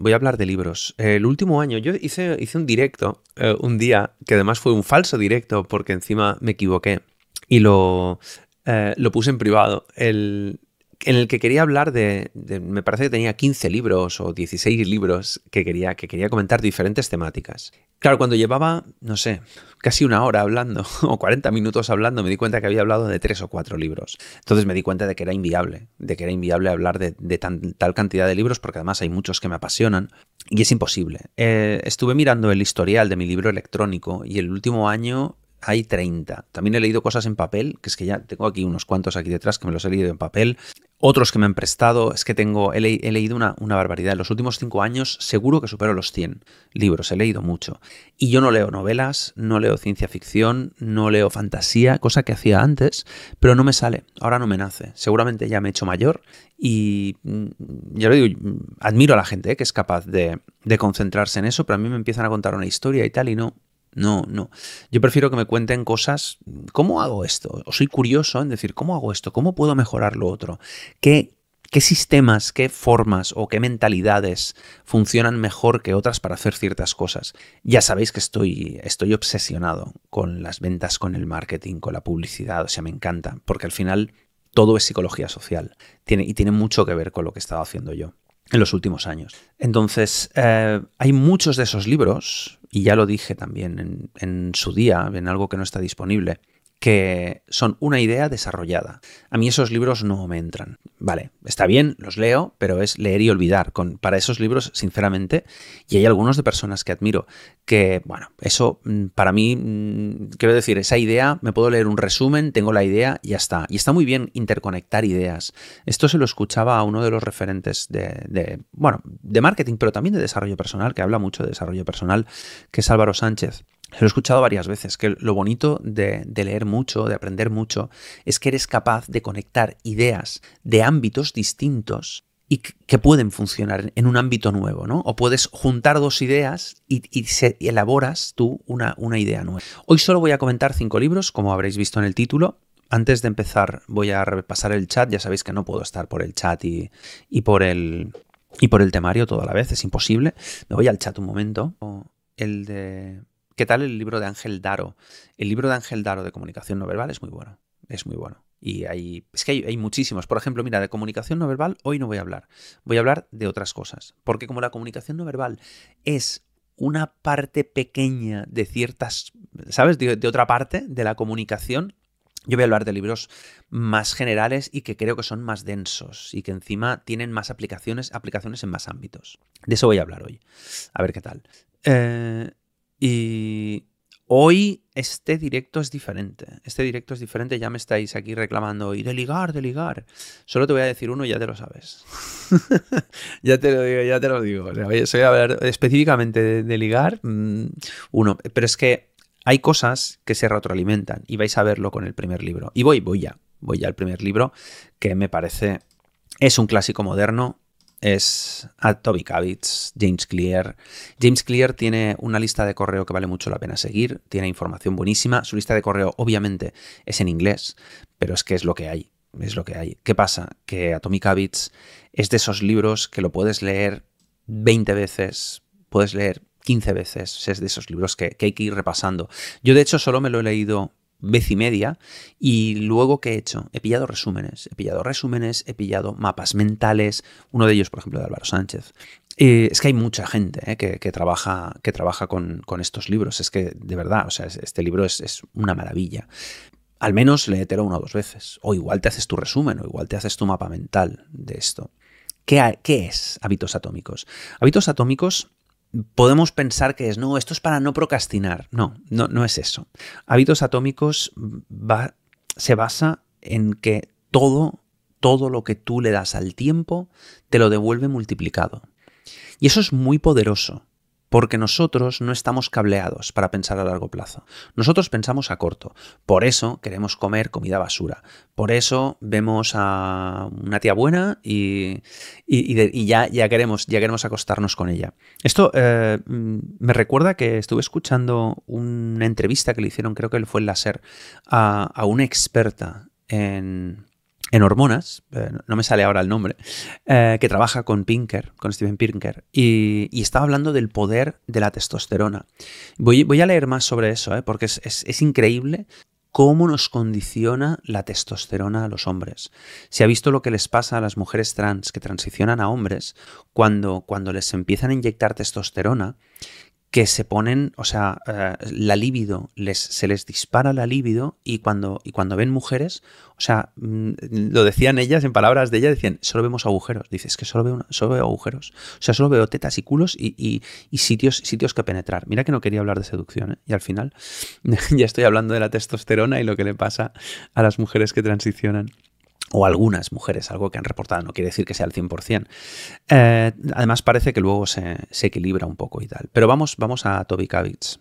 voy a hablar de libros. El último año yo hice, hice un directo eh, un día, que además fue un falso directo porque encima me equivoqué y lo, eh, lo puse en privado. El, en el que quería hablar de, me parece que tenía 15 libros o 16 libros que quería, que quería comentar diferentes temáticas. Claro, cuando llevaba, no sé, casi una hora hablando o 40 minutos hablando, me di cuenta que había hablado de tres o cuatro libros. Entonces me di cuenta de que era inviable, de que era inviable hablar de, tal cantidad de libros porque además hay muchos que me apasionan y es imposible. Eh, estuve mirando el historial de mi libro electrónico y el último año hay 30. También he leído cosas en papel, que es que ya tengo aquí unos cuantos aquí detrás que me los he leído en papel. Otros que me han prestado, es que tengo, he, leído una, barbaridad. En los últimos cinco años seguro que supero los 100 libros, he leído mucho. Y yo no leo novelas, no leo ciencia ficción, no leo fantasía, cosa que hacía antes, pero no me sale, ahora no me nace. Seguramente ya me he hecho mayor y mm, ya lo digo, admiro a la gente ¿eh? que es capaz de, de concentrarse en eso, pero a mí me empiezan a contar una historia y tal y no, no, no. Yo prefiero que me cuenten cosas. ¿Cómo hago esto? O soy curioso en decir, ¿cómo hago esto? ¿Cómo puedo mejorar lo otro? ¿Qué, qué sistemas, qué formas o qué mentalidades funcionan mejor que otras para hacer ciertas cosas? Ya sabéis que estoy, estoy obsesionado con las ventas, con el marketing, con la publicidad. O sea, me encanta. Porque al final todo es psicología social. Y tiene mucho que ver con lo que he estado haciendo yo en los últimos años. Entonces, eh, hay muchos de esos libros, y ya lo dije también en, en su día, en algo que no está disponible, que son una idea desarrollada. A mí esos libros no me entran. Vale, está bien, los leo, pero es leer y olvidar. Con, para esos libros, sinceramente, y hay algunos de personas que admiro, que, bueno, eso mm, para mí, mm, quiero decir, esa idea, me puedo leer un resumen, tengo la idea y ya está. Y está muy bien interconectar ideas. Esto se lo escuchaba a uno de los referentes de, de bueno, de marketing, pero también de desarrollo personal, que habla mucho de desarrollo personal, que es Álvaro Sánchez. Lo he escuchado varias veces, que lo bonito de, leer mucho, de aprender mucho, es que eres capaz de conectar ideas de ámbitos distintos y que pueden funcionar en un ámbito nuevo, ¿no? O puedes juntar dos ideas y, elaboras tú una, idea nueva. Hoy solo voy a comentar cinco libros, como habréis visto en el título, antes de empezar voy a repasar el chat, ya sabéis que no puedo estar por el chat y, por, el, y por el temario toda la vez, es imposible. Me voy al chat un momento. El de ¿Qué tal el libro de Ángel Daro? El libro de Ángel Daro de comunicación no verbal es muy bueno. Es muy bueno. Y hay, es que hay, muchísimos. Por ejemplo, mira, de comunicación no verbal hoy no voy a hablar. Voy a hablar de otras cosas. Porque como la comunicación no verbal es una parte pequeña de ciertas, ¿sabes? De, de otra parte de la comunicación, yo voy a hablar de libros más generales y que creo que son más densos y que encima tienen más aplicaciones, aplicaciones en más ámbitos. De eso voy a hablar hoy. A ver qué tal. Eh, y hoy este directo es diferente. Este directo es diferente, ya me estáis aquí reclamando, y de ligar, de ligar. Solo te voy a decir uno y ya te lo sabes. ya te lo digo, ya te lo digo. O sea, a hablar específicamente de, ligar, mm, uno. Pero es que hay cosas que se retroalimentan y vais a verlo con el primer libro. Y voy, voy ya, voy ya al primer libro, que me parece, es un clásico moderno, es Toby Kavitz, James Clear. James Clear tiene una lista de correo que vale mucho la pena seguir, tiene información buenísima. Su lista de correo, obviamente, es en inglés, pero es que es lo que hay. Es lo que hay. ¿Qué pasa? Que Atomic Habits es de esos libros que lo puedes leer 20 veces, puedes leer 15 veces. Es de esos libros que, que hay que ir repasando. Yo, de hecho, solo me lo he leído vez y media. Y luego, ¿qué he hecho? He pillado resúmenes, he pillado resúmenes, he pillado mapas mentales, uno de ellos, por ejemplo, de Álvaro Sánchez. Eh, es que hay mucha gente eh, que, trabaja, que trabaja con, estos libros. Es que, de verdad, o sea, este libro es, una maravilla. Al menos léetelo una o dos veces. O igual te haces tu resumen, o igual te haces tu mapa mental de esto. ¿Qué, qué es hábitos atómicos? Hábitos atómicos podemos pensar que es, no, esto es para no procrastinar. No, no, no es eso. Hábitos atómicos va, se basa en que todo, todo lo que tú le das al tiempo, te lo devuelve multiplicado. Y eso es muy poderoso, porque nosotros no estamos cableados para pensar a largo plazo. Nosotros pensamos a corto. Por eso queremos comer comida basura. Por eso vemos a una tía buena y, ya, ya, queremos, ya queremos acostarnos con ella. Esto eh, me recuerda que estuve escuchando una entrevista que le hicieron, creo que fue el láser, a, a una experta en, en hormonas, eh, no me sale ahora el nombre, eh, que trabaja con Pinker, con Steven Pinker, y, estaba hablando del poder de la testosterona. Voy, voy a leer más sobre eso, eh, porque es, es, increíble cómo nos condiciona la testosterona a los hombres. Se ha visto lo que les pasa a las mujeres trans que transicionan a hombres cuando, cuando les empiezan a inyectar testosterona, que se ponen, o sea, eh, la libido, les, se les dispara la libido y cuando, y cuando ven mujeres, o sea, mm, lo decían ellas, en palabras de ellas, decían, solo vemos agujeros. Dices, que solo veo, solo veo agujeros. O sea, solo veo tetas y culos y, sitios, sitios que penetrar. Mira que no quería hablar de seducción, ¿eh? Y al final ya estoy hablando de la testosterona y lo que le pasa a las mujeres que transicionan o algunas mujeres, algo que han reportado, no quiere decir que sea el 100%. Eh, además parece que luego se, equilibra un poco y tal. Pero vamos, vamos a Toby Kavitz.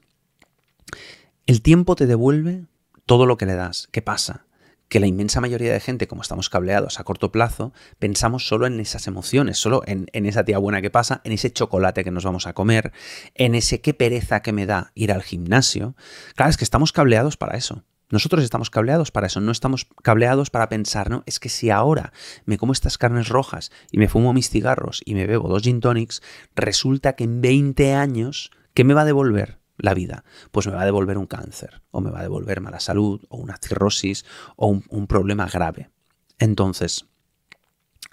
El tiempo te devuelve todo lo que le das. ¿Qué pasa? Que la inmensa mayoría de gente, como estamos cableados a corto plazo, pensamos solo en esas emociones, solo en, en esa tía buena que pasa, en ese chocolate que nos vamos a comer, en ese qué pereza que me da ir al gimnasio. Claro, es que estamos cableados para eso. Nosotros estamos cableados para eso, no estamos cableados para pensar, ¿no? Es que si ahora me como estas carnes rojas y me fumo mis cigarros y me bebo dos gin tonics, resulta que en 20 años, ¿qué me va a devolver la vida? Pues me va a devolver un cáncer, o me va a devolver mala salud, o una cirrosis, o un, problema grave. Entonces,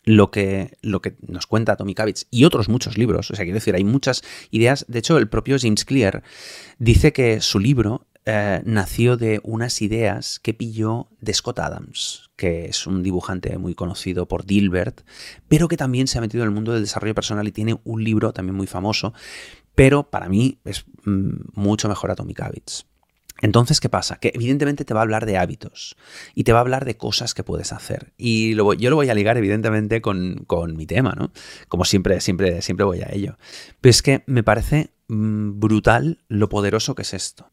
lo que, lo que, nos cuenta Tommy Kavitz y otros muchos libros. O sea, quiero decir, hay muchas ideas. De hecho, el propio James Clear dice que su libro eh, nació de unas ideas que pilló de Scott Adams, que es un dibujante muy conocido por Dilbert, pero que también se ha metido en el mundo del desarrollo personal y tiene un libro también muy famoso, pero para mí es mm, mucho mejor Atomic Habits. Entonces, ¿qué pasa? Que evidentemente te va a hablar de hábitos y te va a hablar de cosas que puedes hacer. Y yo lo voy a ligar, evidentemente, con, mi tema, ¿no? Como siempre, siempre, siempre voy a ello. Pero es que me parece mm, brutal lo poderoso que es esto.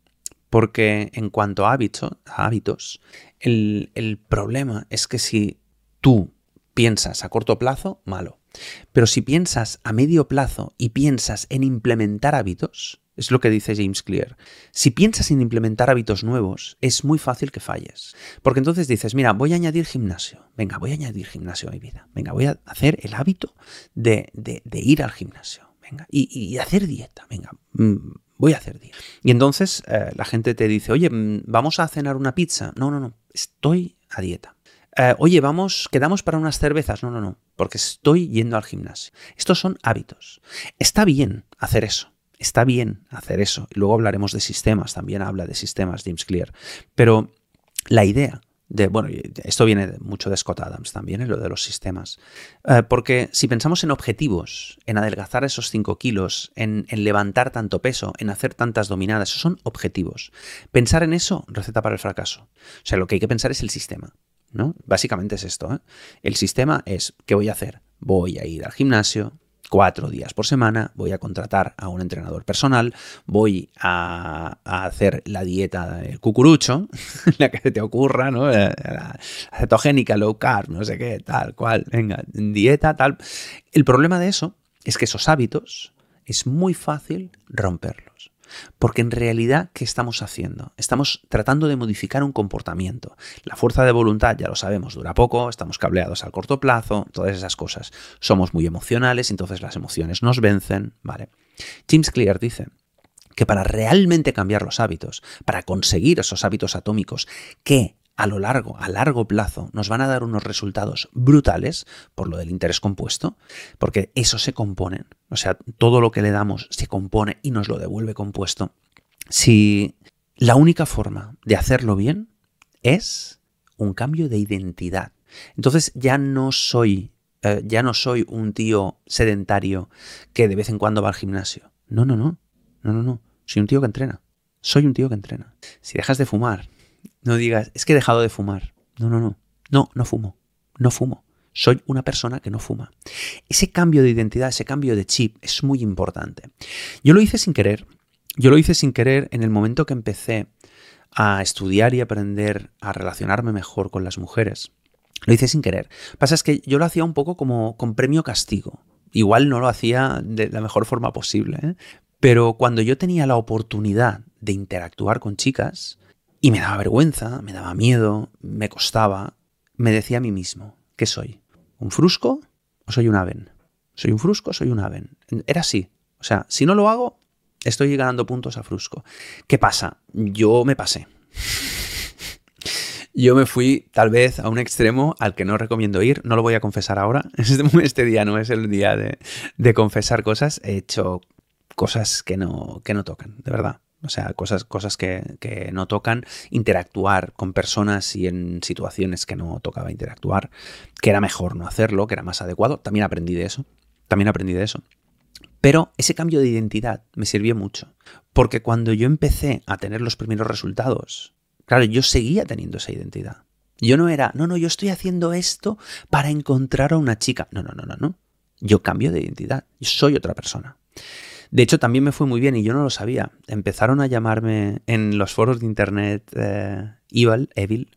Porque en cuanto a, hábitos, el, problema es que si tú piensas a corto plazo, malo. Pero si piensas a medio plazo y piensas en implementar hábitos, es lo que dice James Clear. Si piensas en implementar hábitos nuevos, es muy fácil que falles. Porque entonces dices, mira, voy a añadir gimnasio. Venga, voy a añadir gimnasio a mi vida. Venga, voy a hacer el hábito de, ir al gimnasio. Venga, y, y hacer dieta. Venga, mm, voy a hacer día. Y entonces eh, la gente te dice, oye, mm, vamos a cenar una pizza. No, no, no, estoy a dieta. Eh, oye, vamos, quedamos para unas cervezas. No, no, no, porque estoy yendo al gimnasio. Estos son hábitos. Está bien hacer eso. Está bien hacer eso. Y luego hablaremos de sistemas. También habla de sistemas James Clear. Pero la idea bueno, esto viene mucho de Scott Adams también, ¿eh? lo de los sistemas. Eh, porque si pensamos en objetivos, en adelgazar esos 5 kilos, en, levantar tanto peso, en hacer tantas dominadas, esos son objetivos. Pensar en eso, receta para el fracaso. O sea, lo que hay que pensar es el sistema. ¿no? Básicamente es esto. ¿eh? El sistema es, ¿qué voy a hacer? Voy a ir al gimnasio, cuatro días por semana, voy a contratar a un entrenador personal, voy a, hacer la dieta de cucurucho, la que te ocurra, ¿no? La, cetogénica, low carb, no sé qué, tal cual, venga, dieta, tal. El problema de eso es que esos hábitos es muy fácil romperlos. Porque en realidad, ¿qué estamos haciendo? Estamos tratando de modificar un comportamiento. La fuerza de voluntad, ya lo sabemos, dura poco, estamos cableados al corto plazo, todas esas cosas. Somos muy emocionales, entonces las emociones nos vencen, ¿vale? James Clear dice que para realmente cambiar los hábitos, para conseguir esos hábitos atómicos que a lo largo, a largo plazo, nos van a dar unos resultados brutales por lo del interés compuesto, porque eso se compone, o sea, todo lo que le damos se compone y nos lo devuelve compuesto. Si la única forma de hacerlo bien es un cambio de identidad. Entonces ya no soy, eh, ya no soy un tío sedentario que de vez en cuando va al gimnasio. No, no, no, no, no, no. Soy un tío que entrena. Soy un tío que entrena. Si dejas de fumar, no digas, es que he dejado de fumar. No, no, no. No, no fumo. No fumo. Soy una persona que no fuma. Ese cambio de identidad, ese cambio de chip es muy importante. Yo lo hice sin querer. Yo lo hice sin querer en el momento que empecé a estudiar y aprender a relacionarme mejor con las mujeres. Lo hice sin querer. Pasa es que yo lo hacía un poco como con premio castigo. Igual no lo hacía de la mejor forma posible. ¿eh? Pero cuando yo tenía la oportunidad de interactuar con chicas, y me daba vergüenza, me daba miedo, me costaba. me decía a mí mismo, ¿qué soy? ¿Un frusco o soy un aven? ¿Soy un frusco soy un aven? Era así. O sea, si no lo hago, estoy ganando puntos a frusco. ¿Qué pasa? Yo me pasé. Yo me fui tal vez a un extremo al que no recomiendo ir, no lo voy a confesar ahora, este, día no es el día de, confesar cosas, he hecho cosas que no, que no tocan, de verdad. O sea, cosas, cosas que, que, no tocan, interactuar con personas y en situaciones que no tocaba interactuar, que era mejor no hacerlo, que era más adecuado. También aprendí de eso. También aprendí de eso. Pero ese cambio de identidad me sirvió mucho. Porque cuando yo empecé a tener los primeros resultados, claro, yo seguía teniendo esa identidad. Yo no era, no, no, yo estoy haciendo esto para encontrar a una chica. No, no, no, no, no. Yo cambio de identidad. Soy otra persona. De hecho, también me fue muy bien y yo no lo sabía. Empezaron a llamarme en los foros de internet eh, Evil, Evil,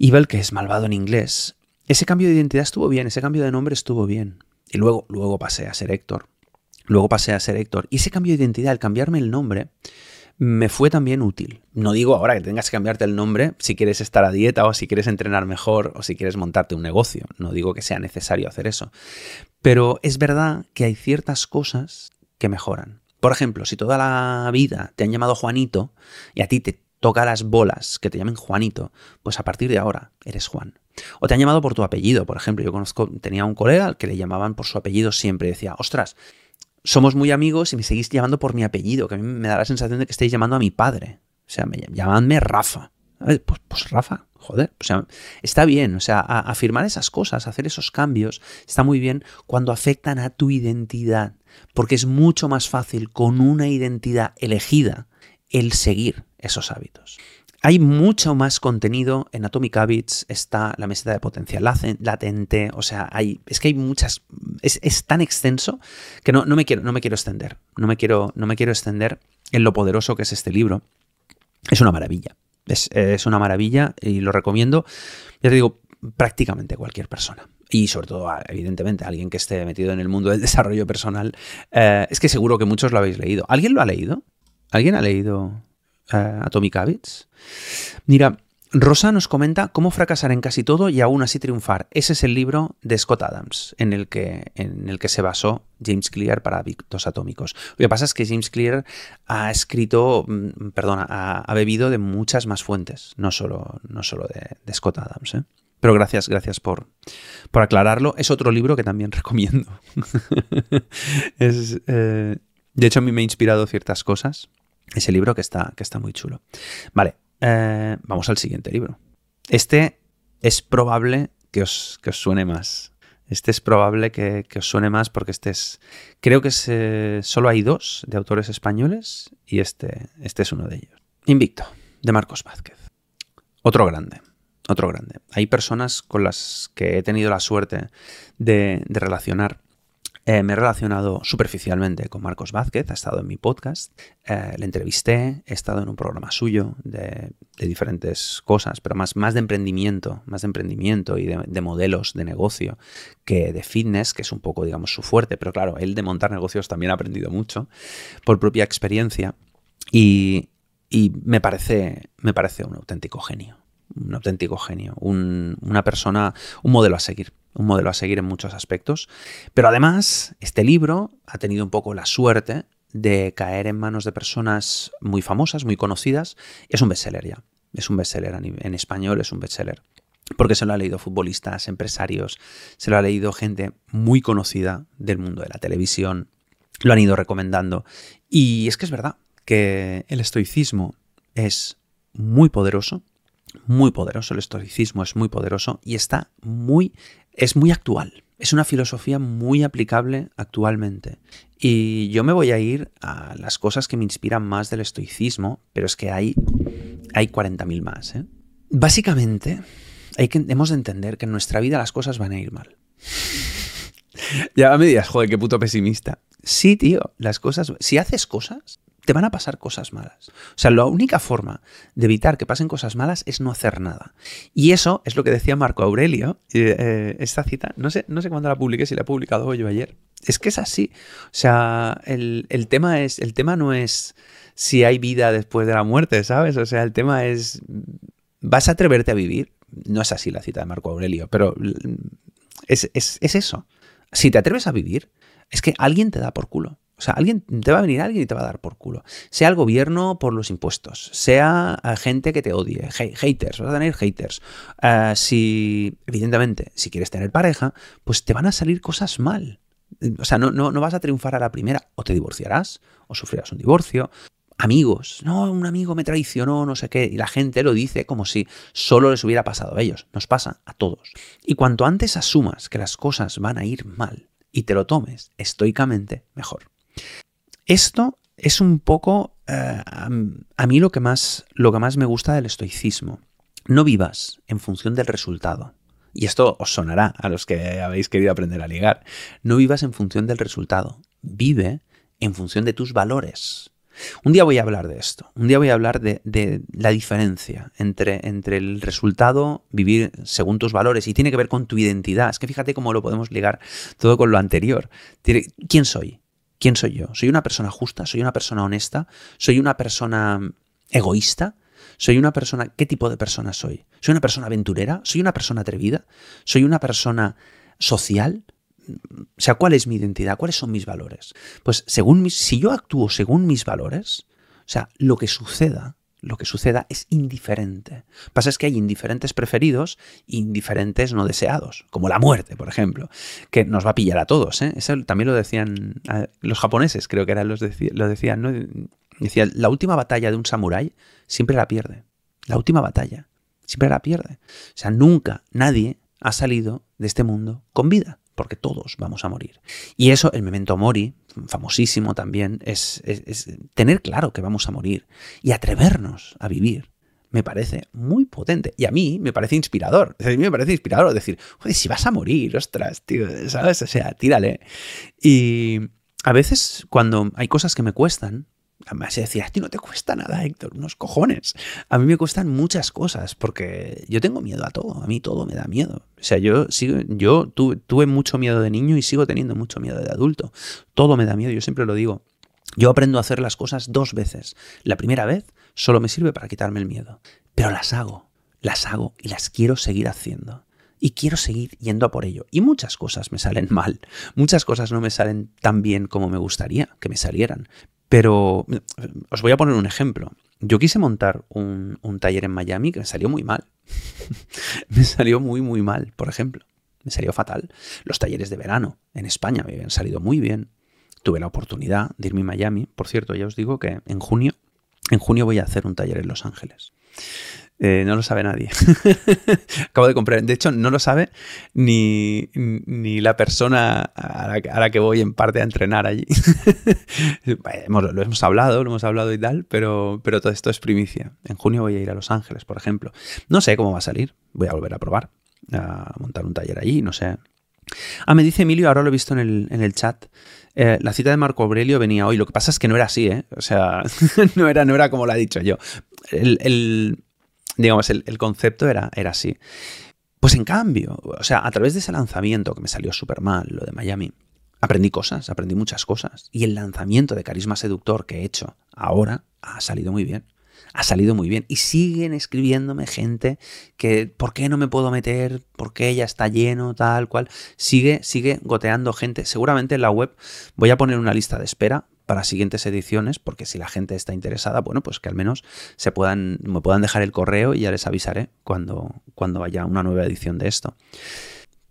Evil, que es malvado en inglés. Ese cambio de identidad estuvo bien, ese cambio de nombre estuvo bien. Y luego, luego pasé a ser Héctor. Luego pasé a ser Héctor. Y ese cambio de identidad, el cambiarme el nombre, me fue también útil. No digo ahora que tengas que cambiarte el nombre si quieres estar a dieta o si quieres entrenar mejor o si quieres montarte un negocio. No digo que sea necesario hacer eso. Pero es verdad que hay ciertas cosas que mejoran. Por ejemplo, si toda la vida te han llamado Juanito y a ti te toca las bolas que te llamen Juanito, pues a partir de ahora eres Juan. O te han llamado por tu apellido, por ejemplo. Yo conozco, tenía un colega al que le llamaban por su apellido siempre. Decía, ostras, somos muy amigos y me seguís llamando por mi apellido, que a mí me da la sensación de que estáis llamando a mi padre. O sea, me, llamadme Rafa. Pues, pues, Rafa, joder. O sea, está bien. O sea, afirmar esas cosas, hacer esos cambios, está muy bien cuando afectan a tu identidad. Porque es mucho más fácil con una identidad elegida el seguir esos hábitos. Hay mucho más contenido en Atomic Habits, está la meseta de potencial latente, o sea, hay, es que hay muchas, es, tan extenso que no, no, me quiero, no me quiero extender, no me quiero, no me quiero extender en lo poderoso que es este libro. Es una maravilla, es, es una maravilla y lo recomiendo, ya te digo, prácticamente cualquier persona y sobre todo, evidentemente, alguien que esté metido en el mundo del desarrollo personal, eh, es que seguro que muchos lo habéis leído. ¿Alguien lo ha leído? ¿Alguien ha leído uh, Atomic Habits? Mira, Rosa nos comenta cómo fracasar en casi todo y aún así triunfar. Ese es el libro de Scott Adams, en el que, en el que se basó James Clear para Hábitos Atómicos. Lo que pasa es que James Clear ha escrito, mm, perdona, ha, bebido de muchas más fuentes, no solo, no solo de, Scott Adams. ¿eh? Pero gracias, gracias por, por aclararlo. Es otro libro que también recomiendo. eh, de hecho, a mí me ha inspirado ciertas cosas. Ese libro que está, que está muy chulo. Vale, eh, vamos al siguiente libro. Este es probable que os, que os suene más. Este es probable que, os suene más porque este es. Creo que eh, solo hay dos de autores españoles y este, este es uno de ellos. Invicto, de Marcos Vázquez. Otro grande otro grande. Hay personas con las que he tenido la suerte de, relacionar. Eh, me he relacionado superficialmente con Marcos Vázquez, ha estado en mi podcast, eh, le entrevisté, he estado en un programa suyo de, diferentes cosas, pero más, más de emprendimiento, más de emprendimiento y de, modelos de negocio que de fitness, que es un poco, digamos, su fuerte, pero claro, él de montar negocios también ha aprendido mucho por propia experiencia y, y me, parece, me parece un auténtico genio un auténtico genio, una persona, un modelo a seguir, un modelo a seguir en muchos aspectos. Pero además, este libro ha tenido un poco la suerte de caer en manos de personas muy famosas, muy conocidas. Es un bestseller ya, es un bestseller en español, es un bestseller. Porque se lo ha leído futbolistas, empresarios, se lo ha leído gente muy conocida del mundo de la televisión, lo han ido recomendando. Y es que es verdad que el estoicismo es muy poderoso, muy poderoso, el estoicismo es muy poderoso y está muy, es muy actual. Es una filosofía muy aplicable actualmente. Y yo me voy a ir a las cosas que me inspiran más del estoicismo, pero es que hay, hay 40.000 más. ¿eh? Básicamente, hay que, hemos de entender que en nuestra vida las cosas van a ir mal. ya me digas, joder, qué puto pesimista. Sí, tío, las cosas. Si haces cosas, te van a pasar cosas malas. O sea, la única forma de evitar que pasen cosas malas es no hacer nada. Y eso es lo que decía Marco Aurelio, eh, esta cita, no sé, no sé cuándo la publiqué, si la he publicado hoy o ayer. Es que es así. O sea, el, tema es, el tema no es si hay vida después de la muerte, ¿sabes? O sea, el tema es, ¿vas a atreverte a vivir? no es así la cita de Marco Aurelio, pero es, es eso. Si te atreves a vivir, es que alguien te da por culo. O sea, alguien te va a venir alguien y te va a dar por culo. Sea el gobierno por los impuestos, sea eh, gente que te odie, haters, vas a tener haters. Eh, si, evidentemente, si quieres tener pareja, pues te van a salir cosas mal. O sea, no, no, no vas a triunfar a la primera. O te divorciarás, o sufrirás un divorcio, amigos. No, un amigo me traicionó, no sé qué. Y la gente lo dice como si solo les hubiera pasado a ellos. Nos pasa a todos. Y cuanto antes asumas que las cosas van a ir mal y te lo tomes estoicamente, mejor. Esto es un poco eh, a mí lo que, más, lo que más me gusta del estoicismo. No vivas en función del resultado. Y esto os sonará a los que habéis querido aprender a ligar. No vivas en función del resultado. Vive en función de tus valores. Un día voy a hablar de esto. Un día voy a hablar de, la diferencia entre, entre el resultado, vivir según tus valores, y tiene que ver con tu identidad. Es que fíjate cómo lo podemos ligar todo con lo anterior. ¿Quién soy? ¿Quién soy yo? ¿Soy una persona justa? ¿Soy una persona honesta? ¿Soy una persona egoísta? ¿Soy una persona... ¿Qué tipo de persona soy? ¿Soy una persona aventurera? ¿Soy una persona atrevida? ¿Soy una persona social? O sea, ¿cuál es mi identidad? ¿Cuáles son mis valores? Pues según mis, si yo actúo según mis valores, o sea, lo que suceda lo que suceda es indiferente. Pasa es que hay indiferentes preferidos e indiferentes no deseados, como la muerte, por ejemplo, que nos va a pillar a todos. ¿eh? Eso también lo decían los japoneses, creo que eran los lo decían, ¿no? Decía, la última batalla de un samurái siempre la pierde. La última batalla siempre la pierde. O sea, nunca nadie ha salido de este mundo con vida porque todos vamos a morir. Y eso, el memento mori, famosísimo también, es, tener claro que vamos a morir y atrevernos a vivir. Me parece muy potente. Y a mí me parece inspirador. A mí me parece inspirador decir, joder, si vas a morir, ostras, tío, ¿sabes? O sea, tírale. Y a veces cuando hay cosas que me cuestan, Además, decía, a ti no te cuesta nada, Héctor, unos cojones. A mí me cuestan muchas cosas porque yo tengo miedo a todo, a mí todo me da miedo. O sea, yo, sigo, yo tuve, tuve mucho miedo de niño y sigo teniendo mucho miedo de adulto. Todo me da miedo, yo siempre lo digo. Yo aprendo a hacer las cosas dos veces. La primera vez solo me sirve para quitarme el miedo, pero las hago, las hago y las quiero seguir haciendo y quiero seguir yendo a por ello. Y muchas cosas me salen mal, muchas cosas no me salen tan bien como me gustaría que me salieran, pero os voy a poner un ejemplo. Yo quise montar un, taller en Miami que me salió muy mal. me salió muy, muy mal, por ejemplo. Me salió fatal. Los talleres de verano en España me habían salido muy bien. Tuve la oportunidad de irme a Miami. Por cierto, ya os digo que en junio, en junio voy a hacer un taller en Los Ángeles. Eh, no lo sabe nadie. Acabo de comprar. De hecho, no lo sabe ni, ni la persona a la, que voy en parte a entrenar allí. lo hemos hablado, lo hemos hablado y tal, pero, pero todo esto es primicia. En junio voy a ir a Los Ángeles, por ejemplo. No sé cómo va a salir. Voy a volver a probar, a montar un taller allí, no sé. Ah, me dice Emilio, ahora lo he visto en el, en el chat. Eh, la cita de Marco Aurelio venía hoy. Lo que pasa es que no era así, ¿eh? O sea, no era, no era como lo ha dicho yo. el, digamos, el, concepto era, era así. Pues en cambio, o sea, a través de ese lanzamiento que me salió súper mal, lo de Miami, aprendí cosas, aprendí muchas cosas. Y el lanzamiento de Carisma Seductor que he hecho ahora ha salido muy bien. Ha salido muy bien. Y siguen escribiéndome gente que, ¿por qué no me puedo meter? ¿Por qué ya está lleno? Tal cual. Sigue, sigue goteando gente. Seguramente en la web voy a poner una lista de espera para siguientes ediciones, porque si la gente está interesada, bueno, pues que al menos se puedan, me puedan dejar el correo y ya les avisaré cuando, cuando haya una nueva edición de esto.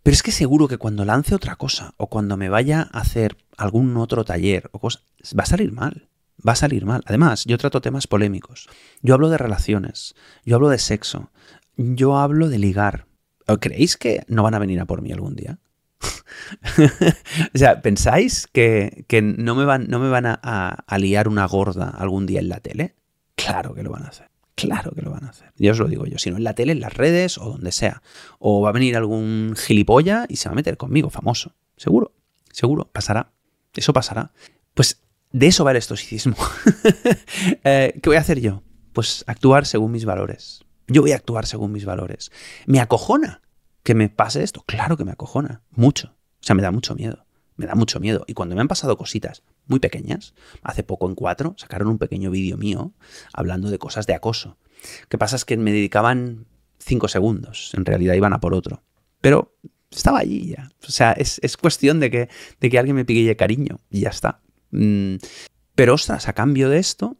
Pero es que seguro que cuando lance otra cosa o cuando me vaya a hacer algún otro taller o cosa, va a salir mal. Va a salir mal. Además, yo trato temas polémicos. Yo hablo de relaciones. Yo hablo de sexo. Yo hablo de ligar. ¿Creéis que no van a venir a por mí algún día? o sea, ¿pensáis que, no me van, no me van a, liar una gorda algún día en la tele? Claro que lo van a hacer. Claro que lo van a hacer. Ya os lo digo yo. Si no en la tele, en las redes o donde sea. O va a venir algún gilipollas y se va a meter conmigo, famoso. Seguro. Seguro. Pasará. Eso pasará. Pues de eso va el estoicismo. Eh, ¿Qué voy a hacer yo? Pues actuar según mis valores. Yo voy a actuar según mis valores. Me acojona que me pase esto. Claro que me acojona. Mucho. O sea, me da mucho miedo. Me da mucho miedo. Y cuando me han pasado cositas muy pequeñas, hace poco en cuatro, sacaron un pequeño vídeo mío hablando de cosas de acoso. ¿Qué pasa? Es que me dedicaban cinco segundos. En realidad iban a por otro. Pero estaba allí ya. O sea, es, cuestión de que, de que alguien me pique cariño y ya está. Mm, pero ostras, a cambio de esto,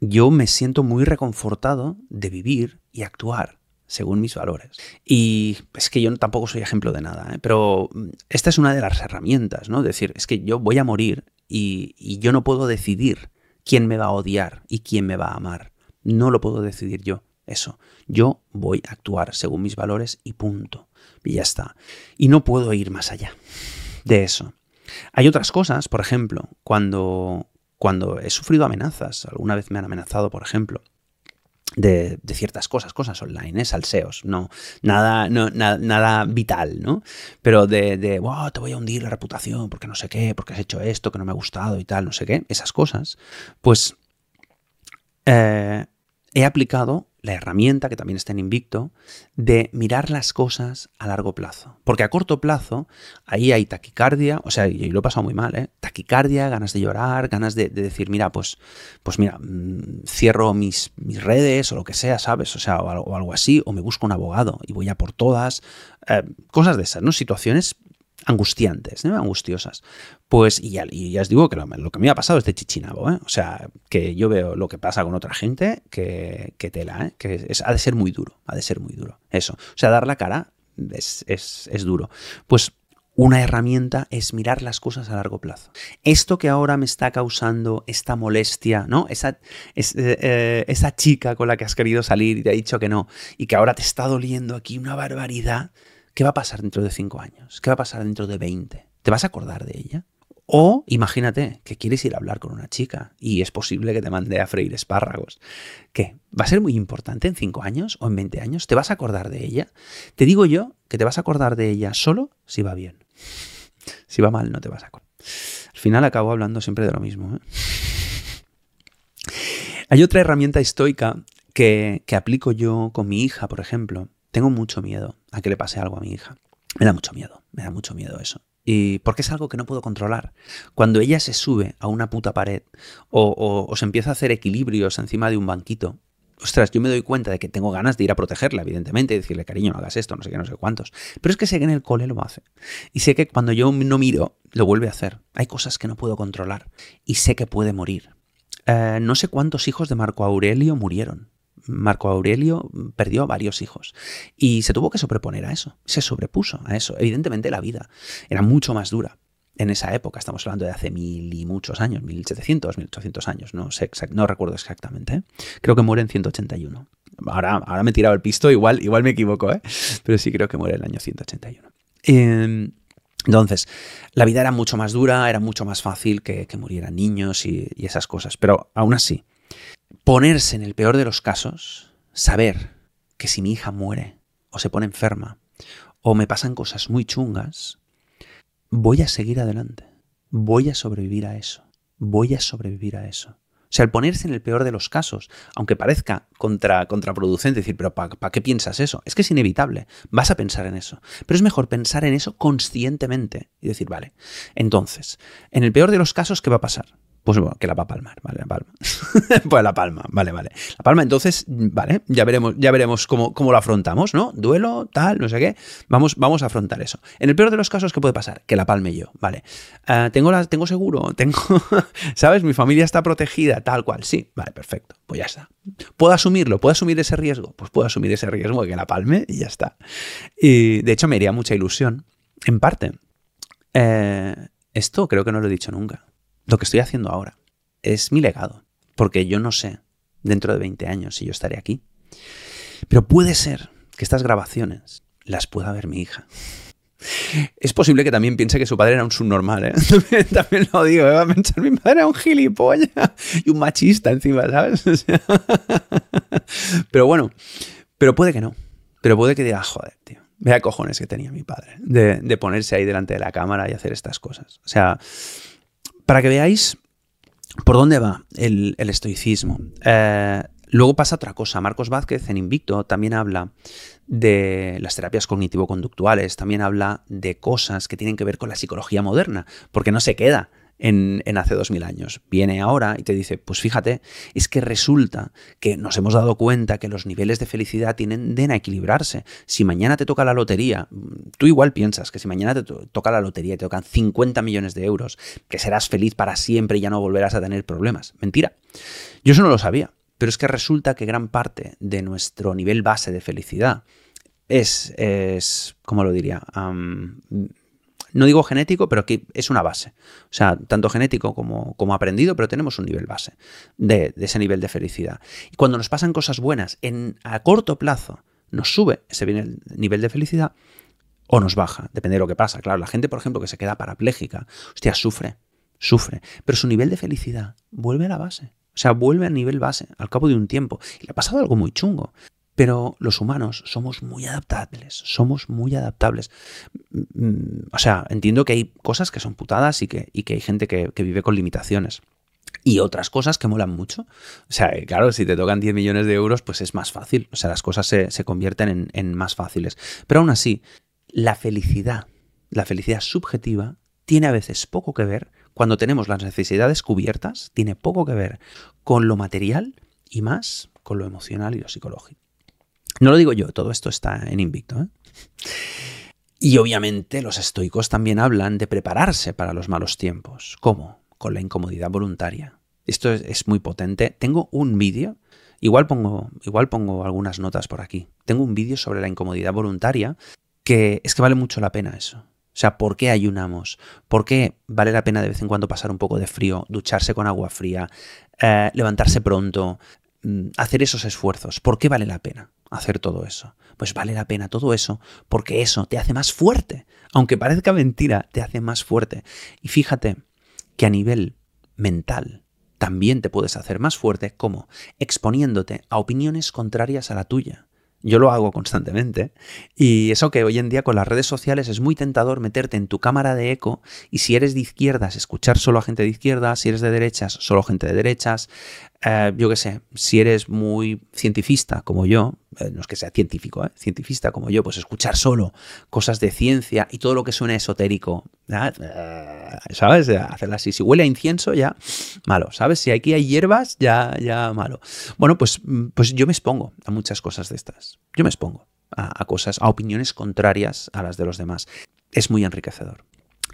yo me siento muy reconfortado de vivir y actuar según mis valores. Y es que yo tampoco soy ejemplo de nada, ¿eh? pero mm, esta es una de las herramientas, ¿no? Decir, es que yo voy a morir y, y yo no puedo decidir quién me va a odiar y quién me va a amar. No lo puedo decidir yo, eso. Yo voy a actuar según mis valores y punto. Y ya está. Y no puedo ir más allá de eso. Hay otras cosas, por ejemplo, cuando, cuando he sufrido amenazas, alguna vez me han amenazado, por ejemplo, de, ciertas cosas, cosas online, ¿eh? salseos, no, nada, no, nada vital, ¿no? Pero de, de wow, te voy a hundir la reputación porque no sé qué, porque has hecho esto que no me ha gustado y tal, no sé qué, esas cosas, pues eh, he aplicado la herramienta, que también está en Invicto, de mirar las cosas a largo plazo. Porque a corto plazo, ahí hay taquicardia, o sea, y lo he pasado muy mal, ¿eh? Taquicardia, ganas de llorar, ganas de, decir, mira, pues, pues mira, mm, cierro mis, redes o lo que sea, ¿sabes? O sea, o algo, así, o me busco un abogado y voy a por todas. Eh, cosas de esas, ¿no? Situaciones angustiantes, ¿no? angustiosas. Pues, y ya, y ya os digo que lo, que me ha pasado es de chichinabo, ¿eh? O sea, que yo veo lo que pasa con otra gente que, tela, ¿eh? Que es, ha de ser muy duro, ha de ser muy duro. Eso. O sea, dar la cara es, es, es duro. Pues una herramienta es mirar las cosas a largo plazo. Esto que ahora me está causando esta molestia, ¿no? Esa, es, eh, eh, esa chica con la que has querido salir y te ha dicho que no, y que ahora te está doliendo aquí una barbaridad, ¿Qué va a pasar dentro de 5 años? ¿Qué va a pasar dentro de 20? ¿Te vas a acordar de ella? O imagínate que quieres ir a hablar con una chica y es posible que te mande a freír espárragos. ¿Qué? ¿Va a ser muy importante en 5 años o en 20 años? ¿Te vas a acordar de ella? Te digo yo que te vas a acordar de ella solo si va bien. Si va mal, no te vas a acordar. Al final acabo hablando siempre de lo mismo. ¿eh? Hay otra herramienta estoica que, que aplico yo con mi hija, por ejemplo, tengo mucho miedo a que le pase algo a mi hija. Me da mucho miedo, me da mucho miedo eso. Y porque es algo que no puedo controlar. Cuando ella se sube a una puta pared o, se empieza a hacer equilibrios encima de un banquito, ostras, yo me doy cuenta de que tengo ganas de ir a protegerla, evidentemente, y decirle, cariño, no hagas esto, no sé qué, no sé cuántos. Pero es que sé que en el cole lo hace. Y sé que cuando yo no miro, lo vuelve a hacer. Hay cosas que no puedo controlar. Y sé que puede morir. Eh, no sé cuántos hijos de Marco Aurelio murieron. Marco Aurelio perdió varios hijos y se tuvo que sobreponer a eso, se sobrepuso a eso. Evidentemente la vida era mucho más dura en esa época, estamos hablando de hace mil y muchos años, 1700, 1800 años, no, sé no recuerdo exactamente, ¿eh? creo que muere en 181. Ahora, ahora me he tirado el pisto, igual, igual me equivoco, ¿eh? pero sí creo que muere en el año 181. Em, entonces, la vida era mucho más dura, era mucho más fácil que, murieran niños y esas cosas, pero aún así, ponerse en el peor de los casos, saber que si mi hija muere o se pone enferma o me pasan cosas muy chungas, voy a seguir adelante, voy a sobrevivir a eso, voy a sobrevivir a eso. O sea, el ponerse en el peor de los casos, aunque parezca contra, contraproducente, decir, pero ¿para qué piensas eso? Es que es inevitable, vas a pensar en eso. Pero es mejor pensar en eso conscientemente y decir, vale, entonces, en el peor de los casos, ¿qué va a pasar? Pues bueno, que la va a palmar, vale, la palma. pues la palma, vale, vale. La palma, entonces, vale, ya veremos, ya veremos cómo, cómo lo afrontamos, ¿no? Duelo, tal, no sé qué. Vamos, vamos a afrontar eso. En el peor de los casos, ¿qué puede pasar? Que la palme yo, vale. Ah, tengo, la, tengo seguro, tengo, ¿sabes? Mi familia está protegida, tal cual, sí, vale, perfecto. Pues ya está. ¿Puedo asumirlo? ¿Puedo asumir ese riesgo? Pues puedo asumir ese riesgo de que la palme y ya está. Y de hecho me haría mucha ilusión, en parte. Eh, esto creo que no lo he dicho nunca lo que estoy haciendo ahora es mi legado, porque yo no sé dentro de 20 años si yo estaré aquí. Pero puede ser que estas grabaciones las pueda ver mi hija. Es posible que también piense que su padre era un subnormal, ¿eh? también, lo digo, ¿eh? va a pensar, mi padre era un gilipollas y un machista encima, ¿sabes? pero bueno, pero puede que no. Pero puede que diga, joder, tío, vea cojones que tenía mi padre de, de ponerse ahí delante de la cámara y hacer estas cosas. O sea, para que veáis por dónde va el, estoicismo. Eh, luego pasa otra cosa. Marcos Vázquez en Invicto también habla de las terapias cognitivo-conductuales, también habla de cosas que tienen que ver con la psicología moderna, porque no se queda en, hace dos mil años. Viene ahora y te dice, pues fíjate, es que resulta que nos hemos dado cuenta que los niveles de felicidad tienden a equilibrarse. Si mañana te toca la lotería, tú igual piensas que si mañana te toca la lotería y te tocan 50 millones de euros, que serás feliz para siempre y ya no volverás a tener problemas. Mentira. Yo eso no lo sabía. Pero es que resulta que gran parte de nuestro nivel base de felicidad es, es ¿cómo lo diría? No digo genético, pero que es una base. O sea, tanto genético como, como aprendido, pero tenemos un nivel base de, ese nivel de felicidad. Y cuando nos pasan cosas buenas en, a corto plazo, nos sube ese nivel de felicidad o nos baja, depende de lo que pasa. Claro, la gente, por ejemplo, que se queda parapléjica, hostia, sufre, sufre, pero su nivel de felicidad vuelve a la base. O sea, vuelve a nivel base al cabo de un tiempo. Y le ha pasado algo muy chungo. Pero los humanos somos muy adaptables, somos muy adaptables. Mm, o sea, entiendo que hay cosas que son putadas y que, que hay gente que, vive con limitaciones. Y otras cosas que molan mucho. O sea, claro, si te tocan 10 millones de euros, pues es más fácil. O sea, las cosas se, convierten en, en más fáciles. Pero aún así, la felicidad, la felicidad subjetiva, tiene a veces poco que ver, cuando tenemos las necesidades cubiertas, tiene poco que ver con lo material y más con lo emocional y lo psicológico. No lo digo yo, todo esto está en Invicto. ¿eh? Y obviamente los estoicos también hablan de prepararse para los malos tiempos. ¿Cómo? Con la incomodidad voluntaria. Esto es, muy potente. Tengo un vídeo, igual pongo, igual pongo algunas notas por aquí. Tengo un vídeo sobre la incomodidad voluntaria que es que vale mucho la pena eso. O sea, ¿por qué ayunamos? ¿Por qué vale la pena de vez en cuando pasar un poco de frío, ducharse con agua fría, eh, levantarse pronto, mm, hacer esos esfuerzos? ¿Por qué vale la pena? Hacer todo eso. Pues vale la pena todo eso porque eso te hace más fuerte. Aunque parezca mentira, te hace más fuerte. Y fíjate que a nivel mental también te puedes hacer más fuerte como exponiéndote a opiniones contrarias a la tuya. Yo lo hago constantemente. Y eso que hoy en día con las redes sociales es muy tentador meterte en tu cámara de eco y si eres de izquierdas, escuchar solo a gente de izquierdas, si eres de derechas, solo gente de derechas. Eh, yo qué sé, si eres muy cientifista como yo, eh, no es que sea científico, ¿eh? cientifista como yo, pues escuchar solo cosas de ciencia y todo lo que suene esotérico, ¿sabes? Hacerla así. Si huele a incienso, ya malo, ¿sabes? Si aquí hay hierbas, ya, ya malo. Bueno, pues, pues yo me expongo a muchas cosas de estas. Yo me expongo a cosas, a opiniones contrarias a las de los demás. Es muy enriquecedor.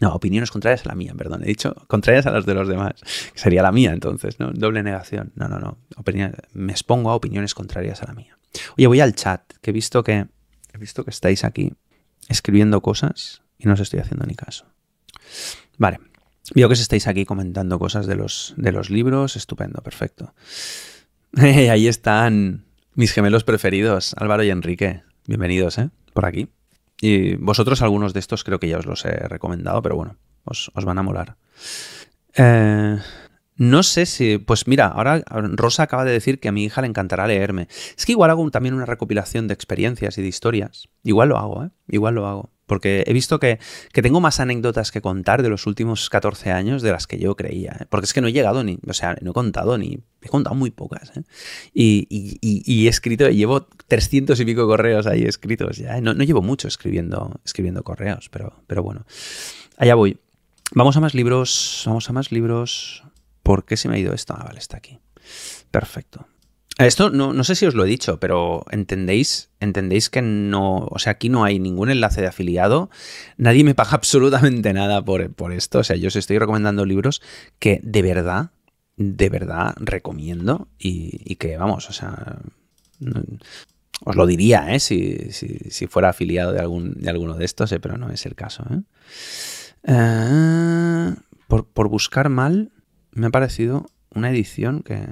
No, opiniones contrarias a la mía, perdón. He dicho contrarias a las de los demás. Que sería la mía entonces, ¿no? Doble negación. No, no, no. me expongo a opiniones contrarias a la mía. Oye, voy al chat, que he visto que, he visto que estáis aquí escribiendo cosas y no os estoy haciendo ni caso. Vale. Veo que os estáis aquí comentando cosas de los, de los libros. Estupendo, perfecto. Ahí están mis gemelos preferidos, Álvaro y Enrique. Bienvenidos, ¿eh? Por aquí. Y vosotros algunos de estos creo que ya os los he recomendado, pero bueno, os, van a molar. Eh, no sé si, pues mira, ahora Rosa acaba de decir que a mi hija le encantará leerme. Es que igual hago también una recopilación de experiencias y de historias. Igual lo hago, ¿eh? Igual lo hago. Porque he visto que, tengo más anécdotas que contar de los últimos 14 años de las que yo creía. ¿eh? Porque es que no he llegado ni, o sea, no he contado ni, he contado muy pocas. ¿eh? Y, he escrito, llevo 300 y pico correos ahí escritos ya. ¿eh? No, llevo mucho escribiendo, escribiendo correos, pero, pero bueno. Allá voy. Vamos a más libros, vamos a más libros. ¿Por qué se me ha ido esto? Ah, vale, está aquí. Perfecto. Esto no, sé si os lo he dicho, pero entendéis, entendéis que no, o sea, aquí no hay ningún enlace de afiliado, nadie me paga absolutamente nada por, por esto, o sea, yo os estoy recomendando libros que de verdad, de verdad recomiendo y, que, vamos, o sea, os lo diría, ¿eh? Si, fuera afiliado de, algún, de alguno de estos, ¿eh? pero no es el caso. ¿eh? eh por, por buscar mal, me ha parecido una edición que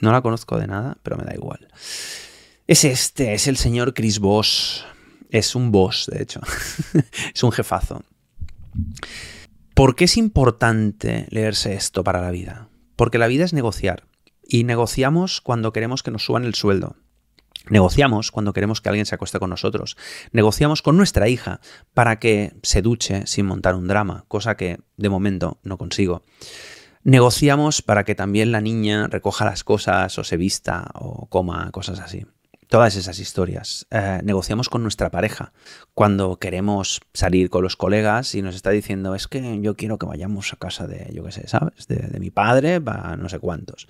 no la conozco de nada, pero me da igual. Es este, es el señor Chris Boss. Es un boss, de hecho. es un jefazo. ¿Por qué es importante leerse esto para la vida? Porque la vida es negociar. Y negociamos cuando queremos que nos suban el sueldo. Negociamos cuando queremos que alguien se acueste con nosotros. Negociamos con nuestra hija para que se duche sin montar un drama, cosa que de momento no consigo. Negociamos para que también la niña recoja las cosas o se vista o coma, cosas así. todas esas historias. Eh, negociamos con nuestra pareja cuando queremos salir con los colegas y nos está diciendo es que yo quiero que vayamos a casa de, yo qué sé, ¿sabes? De, mi padre para no sé cuántos.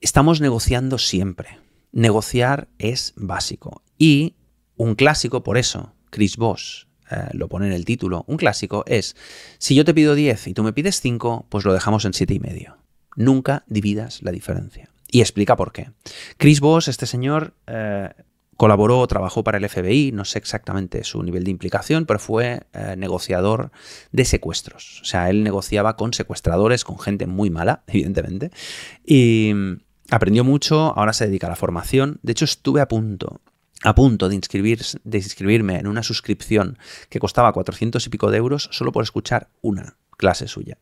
Estamos negociando siempre. Negociar es básico. Y un clásico, por eso, Chris Voss eh, lo pone en el título, un clásico es, si yo te pido 10 y tú me pides 5, pues lo dejamos en 7 y medio. Nunca dividas la diferencia. Y explica por qué. Chris Voss, este señor, eh, colaboró trabajó para el FBI, no sé exactamente su nivel de implicación, pero fue eh, negociador de secuestros. O sea, él negociaba con secuestradores, con gente muy mala, evidentemente. Y aprendió mucho, ahora se dedica a la formación. De hecho, estuve a punto a punto de, de inscribirme en una suscripción que costaba 400 y pico de euros solo por escuchar una clase suya.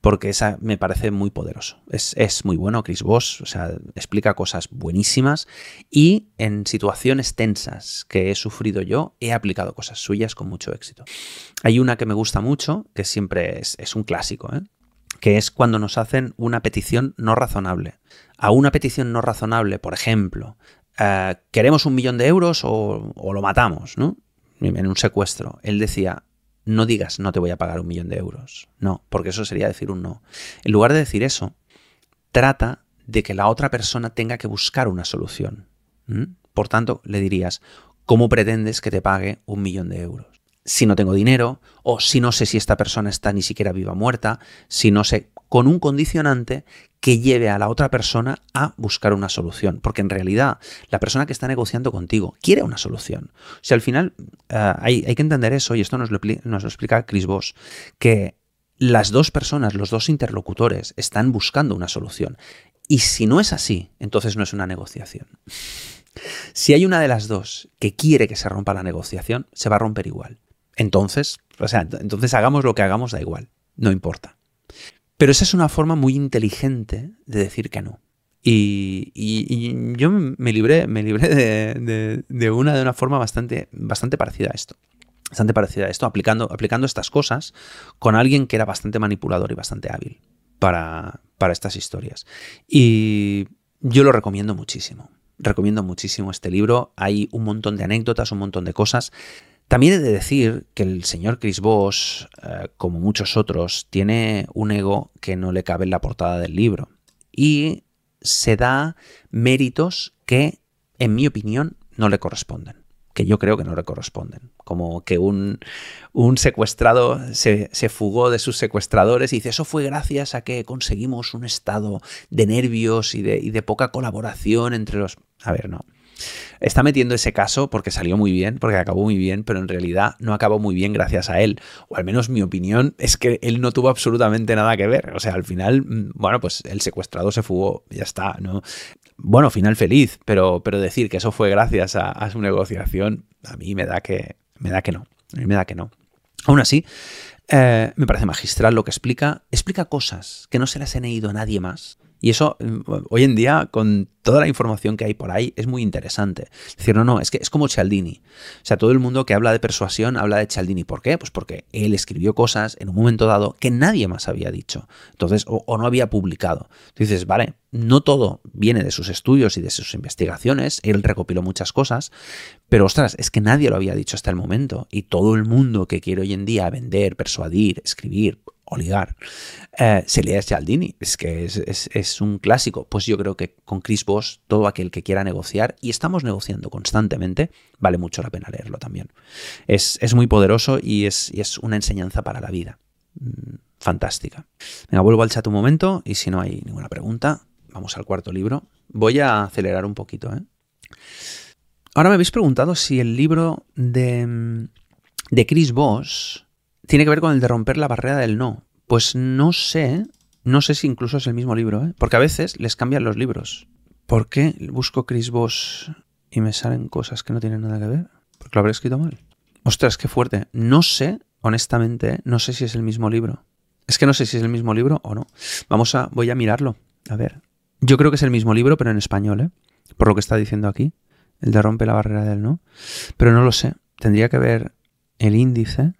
Porque esa me parece muy poderoso. Es, muy bueno, Chris Voss, o sea, explica cosas buenísimas y en situaciones tensas que he sufrido yo, he aplicado cosas suyas con mucho éxito. Hay una que me gusta mucho, que siempre es, un clásico, ¿eh? que es cuando nos hacen una petición no razonable. A una petición no razonable, por ejemplo, eh, queremos un millón de euros o, lo matamos, ¿no? En un secuestro. Él decía, no digas no te voy a pagar un millón de euros. No, porque eso sería decir un no. En lugar de decir eso, trata de que la otra persona tenga que buscar una solución. Por tanto, le dirías, ¿cómo pretendes que te pague un millón de euros? Si no tengo dinero, o si no sé si esta persona está ni siquiera viva o muerta, si no sé, con un condicionante que lleve a la otra persona a buscar una solución. Porque en realidad la persona que está negociando contigo quiere una solución. O sea, al final eh, hay, que entender eso, y esto nos lo, nos lo explica Chris Voss, que las dos personas, los dos interlocutores, están buscando una solución. Y si no es así, entonces no es una negociación. Si hay una de las dos que quiere que se rompa la negociación, se va a romper igual. Entonces, o sea, entonces hagamos lo que hagamos, da igual, no importa. Pero esa es una forma muy inteligente de decir que no. Y, yo me libré, me libré de, una de una forma bastante, bastante parecida a esto. Bastante parecida a esto, aplicando, aplicando estas cosas con alguien que era bastante manipulador y bastante hábil para, para estas historias. Y yo lo recomiendo muchísimo. Recomiendo muchísimo este libro. Hay un montón de anécdotas, un montón de cosas. También he de decir que el señor Chris Voss, eh, como muchos otros, tiene un ego que no le cabe en la portada del libro. Y se da méritos que, en mi opinión, no le corresponden que yo creo que no le corresponden. Como que un, un secuestrado se, fugó de sus secuestradores y dice, eso fue gracias a que conseguimos un estado de nervios y de, y de poca colaboración entre los... A ver, no. Está metiendo ese caso porque salió muy bien, porque acabó muy bien, pero en realidad no acabó muy bien gracias a él. O al menos mi opinión es que él no tuvo absolutamente nada que ver. O sea, al final, mm, bueno, pues el secuestrado se fugó, ya está, ¿no? Bueno, final feliz, pero, pero decir que eso fue gracias a, su negociación, a mí me da que, me da que no. Me da que no. Aún así, eh, me parece magistral lo que explica. Explica cosas que no se las he leído a nadie más. Y eso, mm, hoy en día, con toda la información que hay por ahí, es muy interesante. decir, no, no, es que es como Cialdini. O sea, todo el mundo que habla de persuasión habla de Cialdini. ¿Por qué? Pues porque él escribió cosas en un momento dado que nadie más había dicho. Entonces, o, no había publicado. Tú dices, vale, no todo viene de sus estudios y de sus investigaciones. Él recopiló muchas cosas. Pero ostras, es que nadie lo había dicho hasta el momento. Y todo el mundo que quiere hoy en día vender, persuadir, escribir, oligar, eh, se lee Cialdini. Es que es, un clásico. Pues yo creo que con Chris Voss, todo aquel que quiera negociar, y estamos negociando constantemente, vale mucho la pena leerlo también. Es, muy poderoso y es, es, una enseñanza para la vida. Mm, fantástica. Venga, vuelvo al chat un momento y si no hay ninguna pregunta, vamos al cuarto libro. Voy a acelerar un poquito. ¿eh? Ahora me habéis preguntado si el libro de, de Chris Voss tiene que ver con el de romper la barrera del no. Pues no sé, no sé si incluso es el mismo libro, ¿eh? porque a veces les cambian los libros. ¿Por qué busco Chris Voss y me salen cosas que no tienen nada que ver? Porque lo habré escrito mal. Ostras, qué fuerte. No sé, honestamente, no sé si es el mismo libro. Es que no sé si es el mismo libro o no. Vamos a, voy a mirarlo. A ver. Yo creo que es el mismo libro, pero en español, ¿eh? Por lo que está diciendo aquí. El de rompe la barrera del no. Pero no lo sé. Tendría que ver el índice.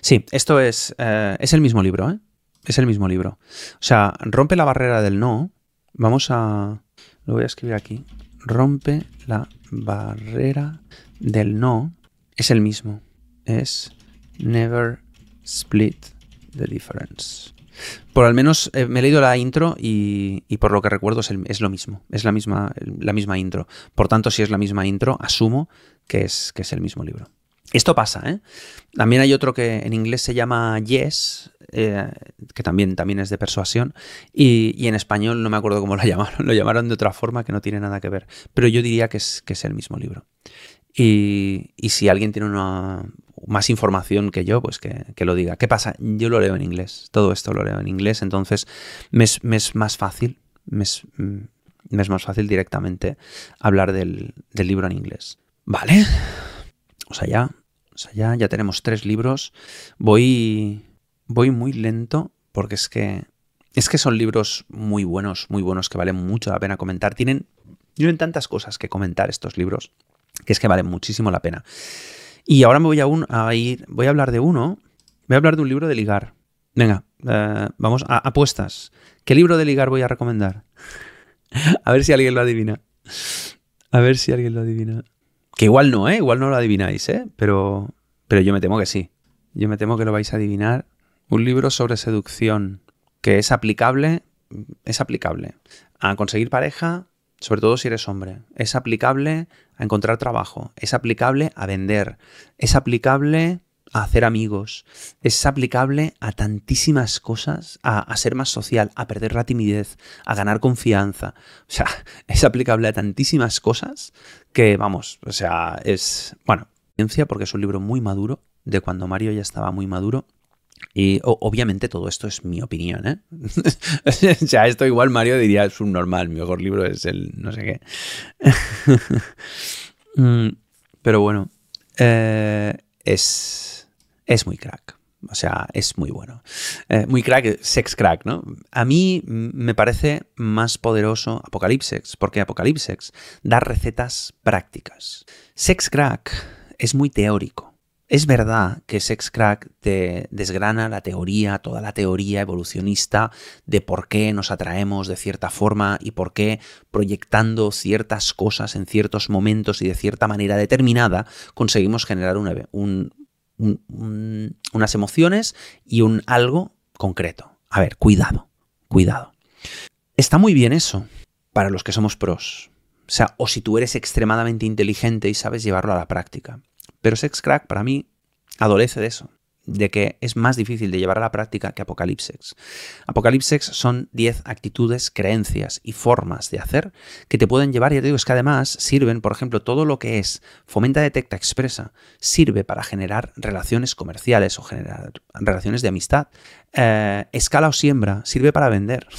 Sí, esto es, eh, es el mismo libro, ¿eh? Es el mismo libro. O sea, rompe la barrera del no. Vamos a... Lo voy a escribir aquí. Rompe la barrera del no es el mismo. Es never split the difference. Por al menos eh, me he leído la intro y, por lo que recuerdo es, lo mismo. Es la misma, la misma intro. Por tanto, si es la misma intro, asumo que es, que es el mismo libro. Esto pasa, ¿eh? También hay otro que en inglés se llama Yes, eh, que también, también es de persuasión, y, en español no me acuerdo cómo lo llamaron, lo llamaron de otra forma que no tiene nada que ver, pero yo diría que es, que es el mismo libro. Y, si alguien tiene una, más información que yo, pues que, lo diga. ¿Qué pasa? Yo lo leo en inglés, todo esto lo leo en inglés, entonces me es, más fácil, me es, más fácil directamente hablar del, del libro en inglés. Vale, o sea, ya, sea, ya, tenemos tres libros. Voy, voy muy lento porque es que, es que son libros muy buenos, muy buenos que valen mucho la pena comentar. Tienen, tienen tantas cosas que comentar estos libros que es que valen muchísimo la pena. Y ahora me voy a, a ir, voy a hablar de uno, voy a hablar de un libro de ligar. Venga, eh, vamos a apuestas. ¿Qué libro de ligar voy a recomendar? a ver si alguien lo adivina. A ver si alguien lo adivina. Que igual no, ¿eh? Igual no lo adivináis, ¿eh? Pero, pero yo me temo que sí. Yo me temo que lo vais a adivinar. Un libro sobre seducción que es aplicable, es aplicable a conseguir pareja, sobre todo si eres hombre. Es aplicable a encontrar trabajo. Es aplicable a vender. Es aplicable a hacer amigos. Es aplicable a tantísimas cosas, a, ser más social, a perder la timidez, a ganar confianza. O sea, es aplicable a tantísimas cosas que, vamos, o sea, es, bueno, porque es un libro muy maduro, de cuando Mario ya estaba muy maduro. Y obviamente todo esto es mi opinión, ¿eh? o sea, esto igual Mario diría es un normal, mi mejor libro es el no sé qué. Mm, pero bueno, eh, es es muy crack. O sea, es muy bueno. Eh, muy crack, sex crack, ¿no? A mí me parece más poderoso Apocalypse, porque Apocalypse da recetas prácticas. Sex crack es muy teórico. Es verdad que Sex Crack te desgrana la teoría, toda la teoría evolucionista de por qué nos atraemos de cierta forma y por qué proyectando ciertas cosas en ciertos momentos y de cierta manera determinada conseguimos generar un, unas emociones y un algo concreto. A ver, cuidado, cuidado. Está muy bien eso para los que somos pros. O sea, o si tú eres extremadamente inteligente y sabes llevarlo a la práctica. Pero Sex Crack para mí adolece de eso de que es más difícil de llevar a la práctica que Apocalipsex. Apocalipsex son 10 actitudes, creencias y formas de hacer que te pueden llevar, ya te digo, es que además sirven, por ejemplo, todo lo que es fomenta, detecta, expresa, sirve para generar relaciones comerciales o generar relaciones de amistad. Eh, escala o siembra, sirve para vender.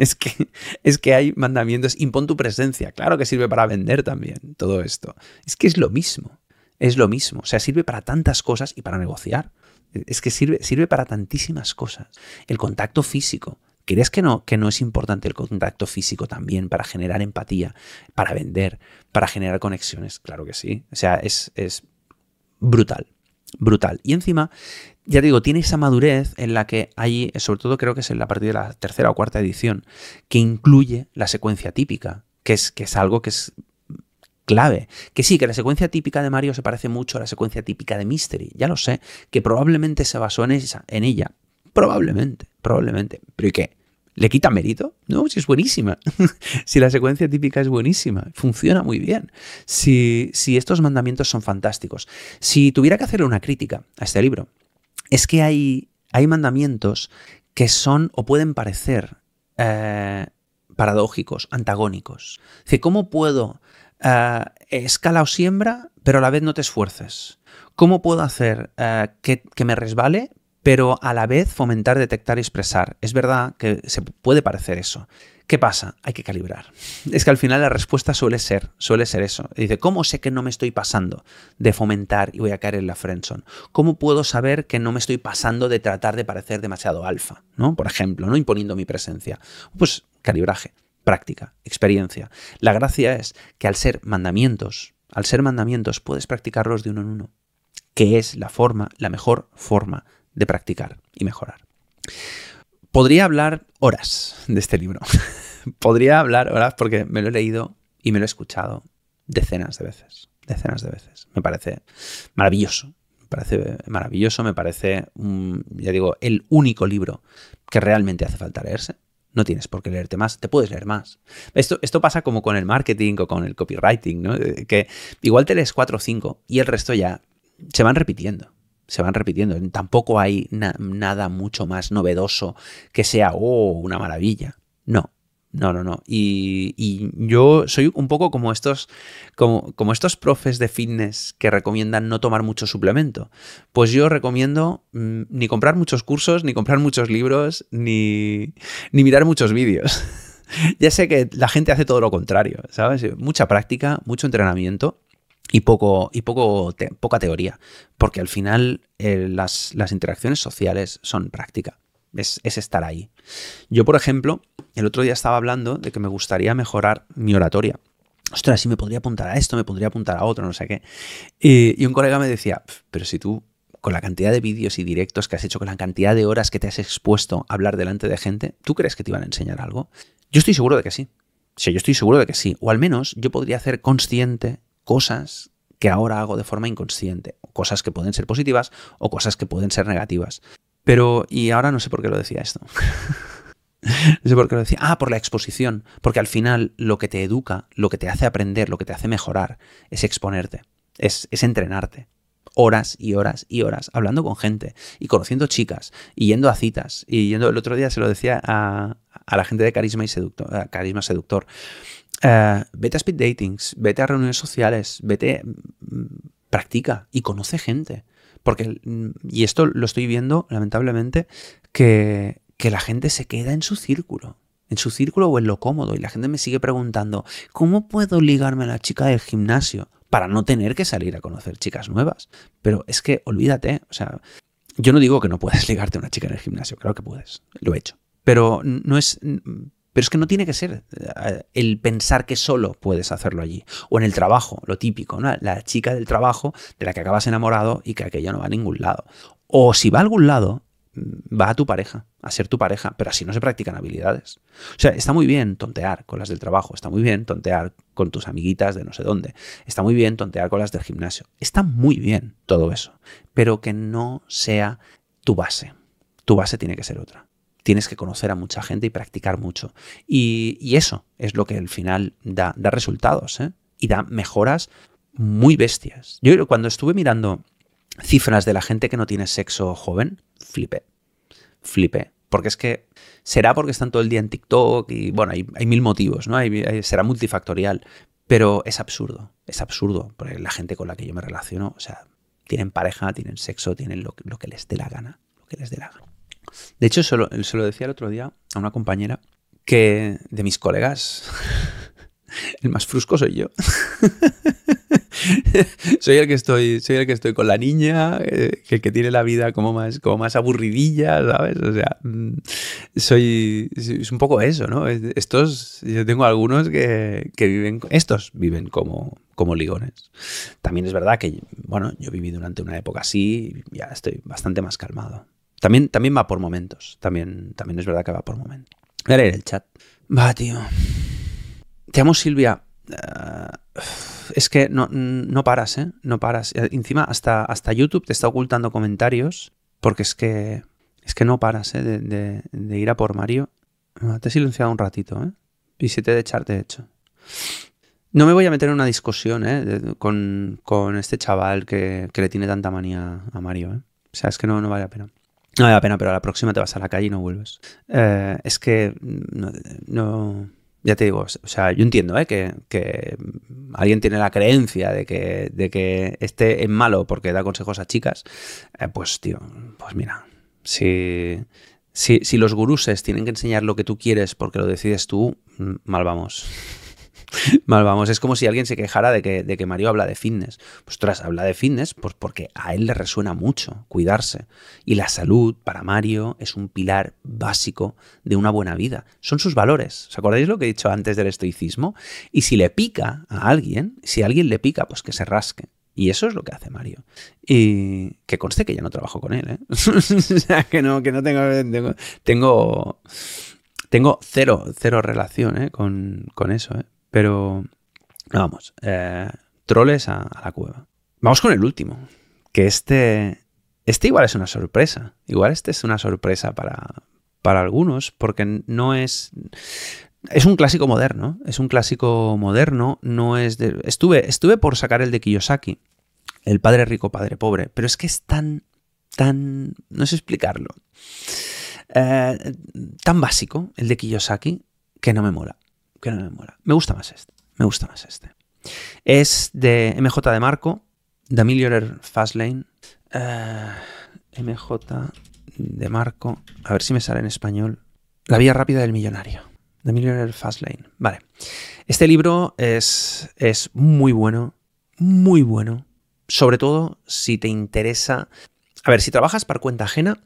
Es que, es que hay mandamientos, impon tu presencia, claro que sirve para vender también todo esto. Es que es lo mismo, es lo mismo, o sea, sirve para tantas cosas y para negociar. Es que sirve, sirve para tantísimas cosas. El contacto físico. ¿Crees que no, que no es importante el contacto físico también para generar empatía, para vender, para generar conexiones? Claro que sí. O sea, es, es brutal, brutal. Y encima, ya digo, tiene esa madurez en la que hay, sobre todo creo que es en la partir de la tercera o cuarta edición, que incluye la secuencia típica, que es, que es algo que es clave. Que sí, que la secuencia típica de Mario se parece mucho a la secuencia típica de Mystery, ya lo sé, que probablemente se basó en, esa, en ella. Probablemente, probablemente. ¿Pero y qué? ¿Le quita mérito? No, si es buenísima. si la secuencia típica es buenísima, funciona muy bien. Si, si, estos mandamientos son fantásticos. Si tuviera que hacerle una crítica a este libro, es que hay, hay mandamientos que son o pueden parecer eh, paradójicos, antagónicos. ¿cómo puedo eh, escala o siembra, pero a la vez no te esfuerces. ¿Cómo puedo hacer eh, que, me resbale, pero a la vez fomentar, detectar y expresar? Es verdad que se puede parecer eso. ¿Qué pasa? Hay que calibrar. Es que al final la respuesta suele ser, suele ser eso. Dice, ¿cómo sé que no me estoy pasando de fomentar y voy a caer en la friendzone? ¿Cómo puedo saber que no me estoy pasando de tratar de parecer demasiado alfa? ¿no? Por ejemplo, no imponiendo mi presencia. Pues calibraje práctica, experiencia. La gracia es que al ser mandamientos, al ser mandamientos puedes practicarlos de uno en uno, que es la forma, la mejor forma de practicar y mejorar. Podría hablar horas de este libro. Podría hablar horas porque me lo he leído y me lo he escuchado decenas de veces, decenas de veces. Me parece maravilloso, me parece maravilloso, me parece, ya digo, el único libro que realmente hace falta leerse. No tienes por qué leerte más, te puedes leer más. Esto, esto pasa como con el marketing o con el copywriting, ¿no? Que igual te lees cuatro o cinco y el resto ya se van repitiendo se van repitiendo. Tampoco hay nada mucho más novedoso que sea, oh, una maravilla. No, no, no, no. Y, yo soy un poco como estos, como, estos profes de fitness que recomiendan no tomar mucho suplemento. Pues yo recomiendo mm, ni comprar muchos cursos, ni comprar muchos libros, ni, ni mirar muchos vídeos. ya sé que la gente hace todo lo contrario, ¿sabes? Mucha práctica, mucho entrenamiento y poco y poco poca teoría, porque al final eh, las, las interacciones sociales son práctica es, estar ahí. Yo, por ejemplo, el otro día estaba hablando de que me gustaría mejorar mi oratoria. Ostras, si me podría apuntar a esto, me podría apuntar a otro, no sé qué. Y, un colega me decía, pero si tú, con la cantidad de vídeos y directos que has hecho, con la cantidad de horas que te has expuesto a hablar delante de gente, ¿tú crees que te iban a enseñar algo? Yo estoy seguro de que sí. Sí, yo estoy seguro de que sí. O al menos yo podría hacer consciente cosas que ahora hago de forma inconsciente. Cosas que pueden ser positivas o cosas que pueden ser negativas. Pero, y ahora no sé por qué lo decía esto. no sé por qué lo decía. Ah, por la exposición. Porque al final lo que te educa, lo que te hace aprender, lo que te hace mejorar, es exponerte, es, entrenarte. Horas y horas y horas hablando con gente y conociendo chicas y yendo a citas. Y yendo, el otro día se lo decía a, la gente de Carisma y Seductor. Carisma Seductor. Eh, vete a speed datings, vete a reuniones sociales, vete, mm, practica y conoce gente. Porque, mm, y esto lo estoy viendo, lamentablemente, que, que la gente se queda en su círculo en su círculo o en lo cómodo. Y la gente me sigue preguntando, ¿cómo puedo ligarme a la chica del gimnasio para no tener que salir a conocer chicas nuevas? Pero es que olvídate, o sea, yo no digo que no puedes ligarte a una chica en el gimnasio, claro que puedes, lo he hecho. Pero no es, pero es que no tiene que ser eh, el pensar que solo puedes hacerlo allí. O en el trabajo, lo típico. La chica del trabajo de la que acabas enamorado y que aquella no va a ningún lado. O si va a algún lado, mm, va a tu pareja, a ser tu pareja, pero así no se practican habilidades. O sea, está muy bien tontear con las del trabajo, está muy bien tontear con tus amiguitas de no sé dónde, está muy bien tontear con las del gimnasio, está muy bien todo eso, pero que no sea tu base. Tu base tiene que ser otra tienes que conocer a mucha gente y practicar mucho. Y, eso es lo que al final da, resultados ¿eh? y da mejoras muy bestias. Yo cuando estuve mirando cifras de la gente que no tiene sexo joven, flipé. Flipé. Porque es que será porque están todo el día en TikTok y bueno, hay, mil motivos, ¿no? será multifactorial. Pero es absurdo, es absurdo, porque la gente con la que yo me relaciono, o sea, tienen pareja, tienen sexo, tienen lo, lo que les dé la gana, lo que les dé la gana. De hecho, se lo, decía el otro día a una compañera que de mis colegas, el más frusco soy yo. soy el que estoy, soy el que estoy con la niña, eh, el que tiene la vida como más, como más aburridilla, ¿sabes? O sea, mm, soy, es un poco eso, ¿no? Estos, yo tengo algunos que, viven, estos viven como, como ligones. También es verdad que, bueno, yo viví durante una época así ya estoy bastante más calmado. También, también va por momentos. También, también es verdad que va por momentos. Voy a leer el chat. Va, tío. Te amo, Silvia. Eh, es que no, no, paras, ¿eh? No paras. Eh, encima, hasta, hasta YouTube te está ocultando comentarios. Porque es que. Es que no paras, ¿eh? De, de, ir a por Mario. Ah, te he silenciado un ratito, ¿eh? Y si te de echarte, de hecho. No me voy a meter en una discusión, ¿eh? con, con, este chaval que, que, le tiene tanta manía a Mario, ¿eh? O sea, es que no, no vale la pena. No vale la pena, pero la próxima te vas a la calle y no vuelves. Eh, es que no, Ya te digo, o sea, yo entiendo ¿eh? que, alguien tiene la creencia de que, de que malo porque da consejos a chicas. Eh, pues, tío, pues mira, si, si, si los guruses tienen que enseñar lo que tú quieres porque lo decides tú, mm, mal vamos. Mal vamos, es como si alguien se quejara de que, de que Mario habla de fitness. Pues tras habla de fitness pues porque a él le resuena mucho cuidarse. Y la salud para Mario es un pilar básico de una buena vida. Son sus valores. ¿Os acordáis lo que he dicho antes del estoicismo? Y si le pica a alguien, si alguien le pica, pues que se rasque. Y eso es lo que hace Mario. Y que conste que ya no trabajo con él, ¿eh? o sea, que no, que no tengo, tengo, tengo, cero, cero relación ¿eh? con, con eso, ¿eh? Pero, Vamos, eh, troles a, la cueva. Vamos con el último, que este, este igual es una sorpresa. Igual este es una sorpresa para, para algunos, porque no es... Es un clásico moderno, es un clásico moderno, no es de... Estuve, estuve por sacar el de Kiyosaki, el padre rico, padre pobre, pero es que es tan, tan... no sé explicarlo. Eh, tan básico, el de Kiyosaki, que no me mola, que no me mola. Me gusta más este, me gusta más este. Es de MJ de Marco, The Millionaire Fastlane. Uh, MJ de Marco. A ver si me sale en español. La vía rápida del millonario. The Millionaire Fastlane. Vale. Este libro es, es muy bueno. Muy bueno. Sobre todo si te interesa. A ver, si trabajas para cuenta ajena,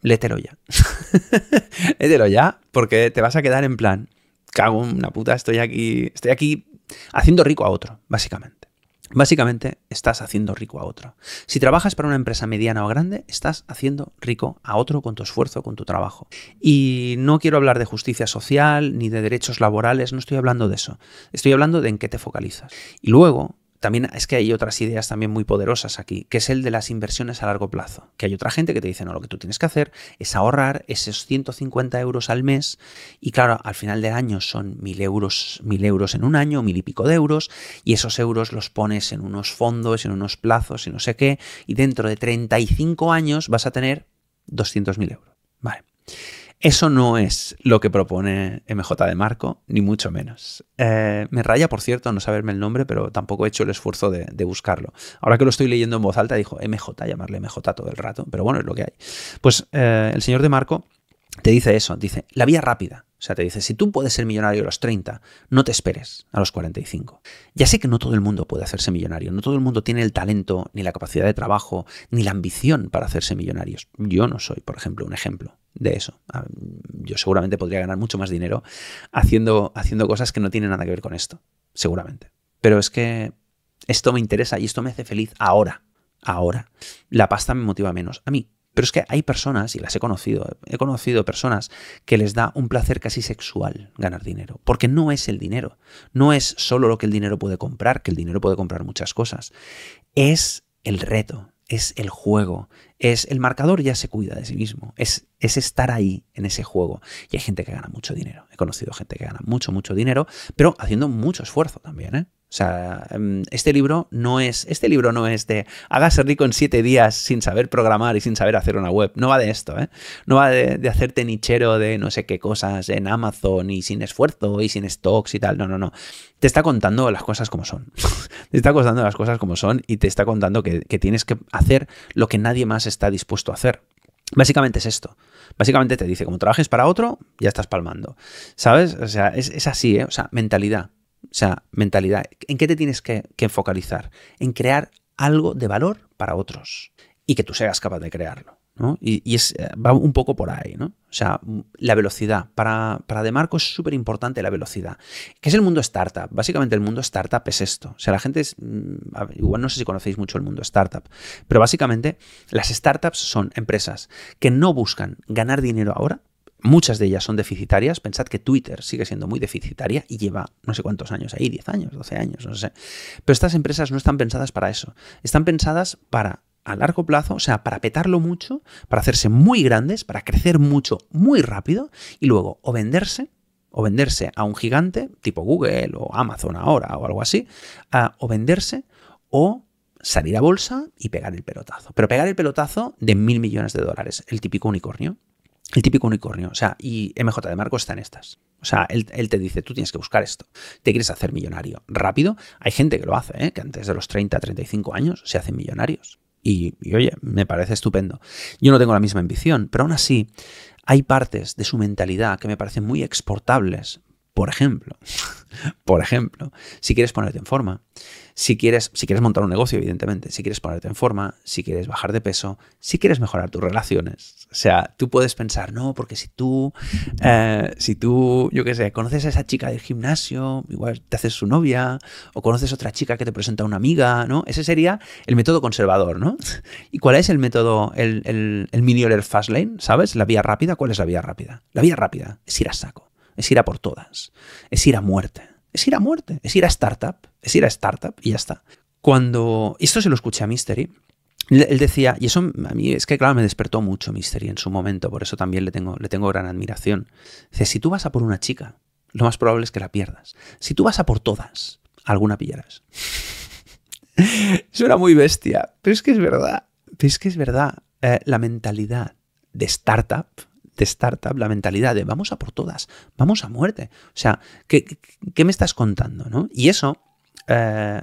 lételo ya. lételo ya, porque te vas a quedar en plan. Cago en una puta, estoy aquí. Estoy aquí haciendo rico a otro, básicamente. Básicamente estás haciendo rico a otro. Si trabajas para una empresa mediana o grande, estás haciendo rico a otro con tu esfuerzo, con tu trabajo. Y no quiero hablar de justicia social ni de derechos laborales, no estoy hablando de eso. Estoy hablando de en qué te focalizas. Y luego, también es que hay otras ideas también muy poderosas aquí, que es el de las inversiones a largo plazo. Que hay otra gente que te dice, no, lo que tú tienes que hacer es ahorrar esos 150 euros al mes y claro, al final del año son mil euros, mil euros en un año, mil y pico de euros, y esos euros los pones en unos fondos, en unos plazos y no sé qué, y dentro de 35 años vas a tener 200.000 euros. Vale. Eso no es lo que propone MJ de Marco, ni mucho menos. Eh, me raya, por cierto, no saberme el nombre, pero tampoco he hecho el esfuerzo de, buscarlo. Ahora que lo estoy leyendo en voz alta, dijo MJ, llamarle MJ todo el rato, pero bueno, es lo que hay. Pues eh, el señor de Marco te dice eso, dice, la vía rápida. O sea, te dice, si tú puedes ser millonario a los 30, no te esperes a los 45. Ya sé que no todo el mundo puede hacerse millonario, no todo el mundo tiene el talento, ni la capacidad de trabajo, ni la ambición para hacerse millonarios. Yo no soy, por ejemplo, un ejemplo de eso. Ah, yo seguramente podría ganar mucho más dinero haciendo, haciendo cosas que no tienen nada que ver con esto, seguramente. Pero es que esto me interesa y esto me hace feliz ahora, ahora. La pasta me motiva menos. A mí. Pero es que hay personas, y las he conocido, he conocido personas que les da un placer casi sexual ganar dinero, porque no es el dinero, no es solo lo que el dinero puede comprar, que el dinero puede comprar muchas cosas, es el reto, es el juego, es el marcador ya se cuida de sí mismo, es, es estar ahí en ese juego. Y hay gente que gana mucho dinero, he conocido gente que gana mucho, mucho dinero, pero haciendo mucho esfuerzo también, ¿eh? O sea, em, este libro no es. Este libro no es de hágase rico en siete días sin saber programar y sin saber hacer una web. No va de esto, ¿eh? No va de, hacerte nichero de no sé qué cosas en Amazon y sin esfuerzo y sin stocks y tal. No, no, no. Te está contando las cosas como son. te está contando las cosas como son y te está contando que, tienes que hacer lo que nadie más está dispuesto a hacer. Básicamente es esto. Básicamente te dice, como trabajes para otro, ya estás palmando. ¿Sabes? O sea, es, es así, ¿eh? O sea, mentalidad. O sea, mentalidad. ¿En qué te tienes que, focalizar? En crear algo de valor para otros y que tú seas capaz de crearlo. ¿no? Y, es, eh, va un poco por ahí, ¿no? O sea, la velocidad. Para, para De Marco es súper importante la velocidad. ¿Qué es el mundo startup? Básicamente el mundo startup es esto. O sea, la gente es... Mm, igual no sé si conocéis mucho el mundo startup, pero básicamente las startups son empresas que no buscan ganar dinero ahora, Muchas de ellas son deficitarias. Pensad que Twitter sigue siendo muy deficitaria y lleva no sé cuántos años ahí, 10 años, 12 años, no sé. Pero estas empresas no están pensadas para eso. Están pensadas para a largo plazo, o sea, para petarlo mucho, para hacerse muy grandes, para crecer mucho, muy rápido y luego o venderse o venderse a un gigante tipo Google o Amazon ahora o algo así, o venderse o salir a bolsa y pegar el pelotazo. Pero pegar el pelotazo de mil millones de dólares, el típico unicornio. El típico unicornio. O sea, y MJ de Marco está en estas. O sea, él, te dice, tú tienes que buscar esto. Te quieres hacer millonario rápido. Hay gente que lo hace, ¿eh? que antes de los 30, 35 años se hacen millonarios. Y, y, oye, me parece estupendo. Yo no tengo la misma ambición, pero aún así hay partes de su mentalidad que me parecen muy exportables. Por ejemplo, por ejemplo, si quieres ponerte en forma, si quieres, si quieres montar un negocio, evidentemente, si quieres ponerte en forma, si quieres bajar de peso, si quieres mejorar tus relaciones. O sea, tú puedes pensar, no, porque si tú, eh, si tú, yo qué sé, conoces a esa chica del gimnasio, igual te haces su novia, o conoces otra chica que te presenta a una amiga, ¿no? Ese sería el método conservador, ¿no? ¿Y cuál es el método, el, el, el Fast Lane? ¿Sabes? La vía rápida, ¿cuál es la vía rápida? La vía rápida es ir a saco, es ir a por todas, es ir a muerte es ir a muerte, es ir a startup, es ir a startup y ya está. Cuando, esto se lo escuché a Mystery, él decía, y eso a mí es que claro, me despertó mucho Mystery en su momento, por eso también le tengo, le tengo gran admiración. Dice, si tú vas a por una chica, lo más probable es que la pierdas. Si tú vas a por todas, alguna pillarás. Suena muy bestia, pero es que es verdad. Pero es que es verdad. Eh, la mentalidad de startup, de startup, la mentalidad de vamos a por todas, vamos a muerte. O sea, ¿qué, qué me estás contando? ¿no? Y eso, eh,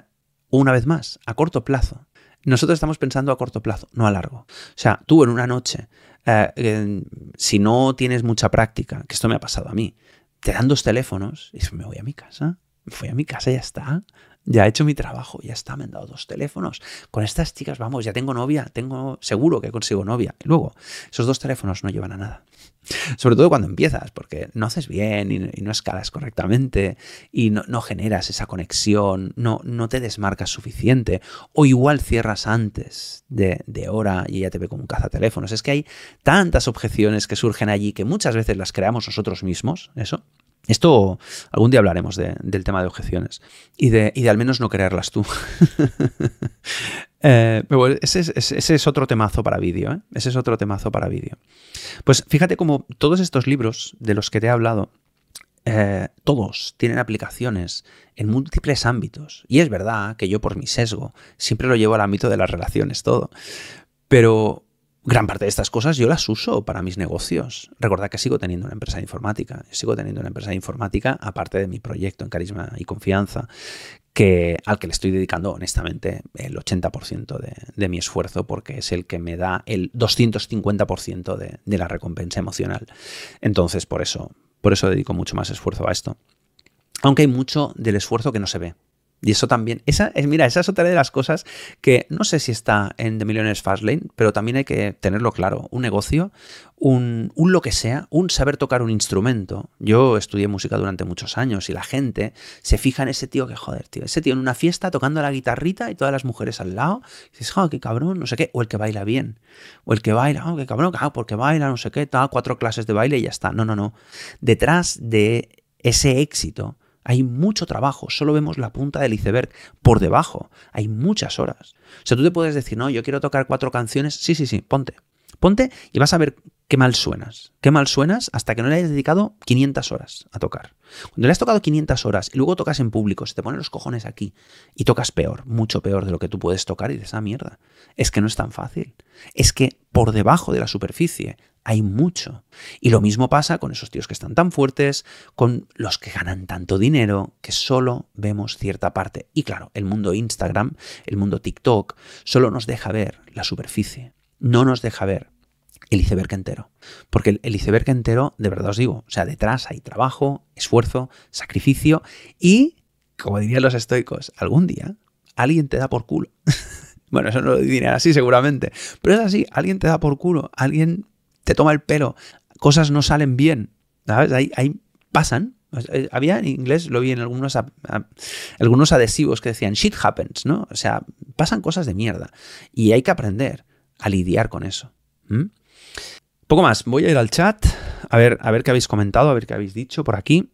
una vez más, a corto plazo. Nosotros estamos pensando a corto plazo, no a largo. O sea, tú en una noche, eh, si no tienes mucha práctica, que esto me ha pasado a mí, te dan dos teléfonos y me voy a mi casa, me voy a mi casa y ya está ya he hecho mi trabajo, ya está, me han dado dos teléfonos. Con estas chicas, vamos, ya tengo novia, tengo seguro que consigo novia. Y luego, esos dos teléfonos no llevan a nada. Sobre todo cuando empiezas, porque no haces bien y, no escalas correctamente y no, generas esa conexión, no, no, te desmarcas suficiente, o igual cierras antes de, de hora y ya te ve como un cazateléfonos. Es que hay tantas objeciones que surgen allí que muchas veces las creamos nosotros mismos, eso, esto algún día hablaremos del tema de objeciones y de, y de, al menos no creerlas tú. Eh, ese, es, otro temazo para vídeo. ¿eh? Ese es otro temazo para vídeo. Pues fíjate como todos estos libros de los que te he hablado, eh, todos tienen aplicaciones en múltiples ámbitos. Y es verdad que yo por mi sesgo siempre lo llevo al ámbito de las relaciones, todo. Pero gran parte de estas cosas yo las uso para mis negocios. Recordad que sigo teniendo una empresa de informática. sigo teniendo una empresa de informática aparte de mi proyecto en carisma y confianza, que, al que le estoy dedicando honestamente el 80% de, mi esfuerzo porque es el que me da el 250% de, de la recompensa emocional. Entonces, por eso, por eso dedico mucho más esfuerzo a esto. Aunque hay mucho del esfuerzo que no se ve. Y eso también, esa es, mira, esa es otra de las cosas que no sé si está en The Millionaires Fastlane, pero también hay que tenerlo claro. Un negocio, un, un, lo que sea, un saber tocar un instrumento. Yo estudié música durante muchos años y la gente se fija en ese tío que, joder, tío, ese tío en una fiesta tocando la guitarrita y todas las mujeres al lado. Y dices, joder, qué cabrón, no sé qué. O el que baila bien. O el que baila, oh, qué cabrón, ah, porque baila, no sé qué, tal, cuatro clases de baile y ya está. No, no, no. Detrás de ese éxito hay mucho trabajo, solo vemos la punta del iceberg. Por debajo hay muchas horas. O sea, tú te puedes decir, no, yo quiero tocar cuatro canciones. Sí, sí, sí, ponte. Ponte y vas a ver qué mal suenas. Qué mal suenas hasta que no le hayas dedicado 500 horas a tocar. Cuando le has tocado 500 horas y luego tocas en público, se te ponen los cojones aquí y tocas peor, mucho peor de lo que tú puedes tocar y dices, ah, mierda, es que no es tan fácil. Es que por debajo de la superficie hay mucho. Y lo mismo pasa con esos tíos que están tan fuertes, con los que ganan tanto dinero, que solo vemos cierta parte. Y claro, el mundo Instagram, el mundo TikTok, solo nos deja ver la superficie, no nos deja ver el iceberg entero. Porque el, iceberg entero, de verdad os digo, o sea, detrás hay trabajo, esfuerzo, sacrificio y, como dirían los estoicos, algún día alguien te da por culo. bueno, eso no lo dirían así seguramente, pero es así, alguien te da por culo, alguien te toma el pelo, cosas no salen bien, ¿sabes? Ahí, pasan. Eh, había en inglés, lo vi en algunos, algunos adhesivos que decían shit happens, ¿no? O sea, pasan cosas de mierda y hay que aprender a lidiar con eso. Poco más, voy a ir al chat a ver, a ver qué habéis comentado, a ver qué habéis dicho por aquí.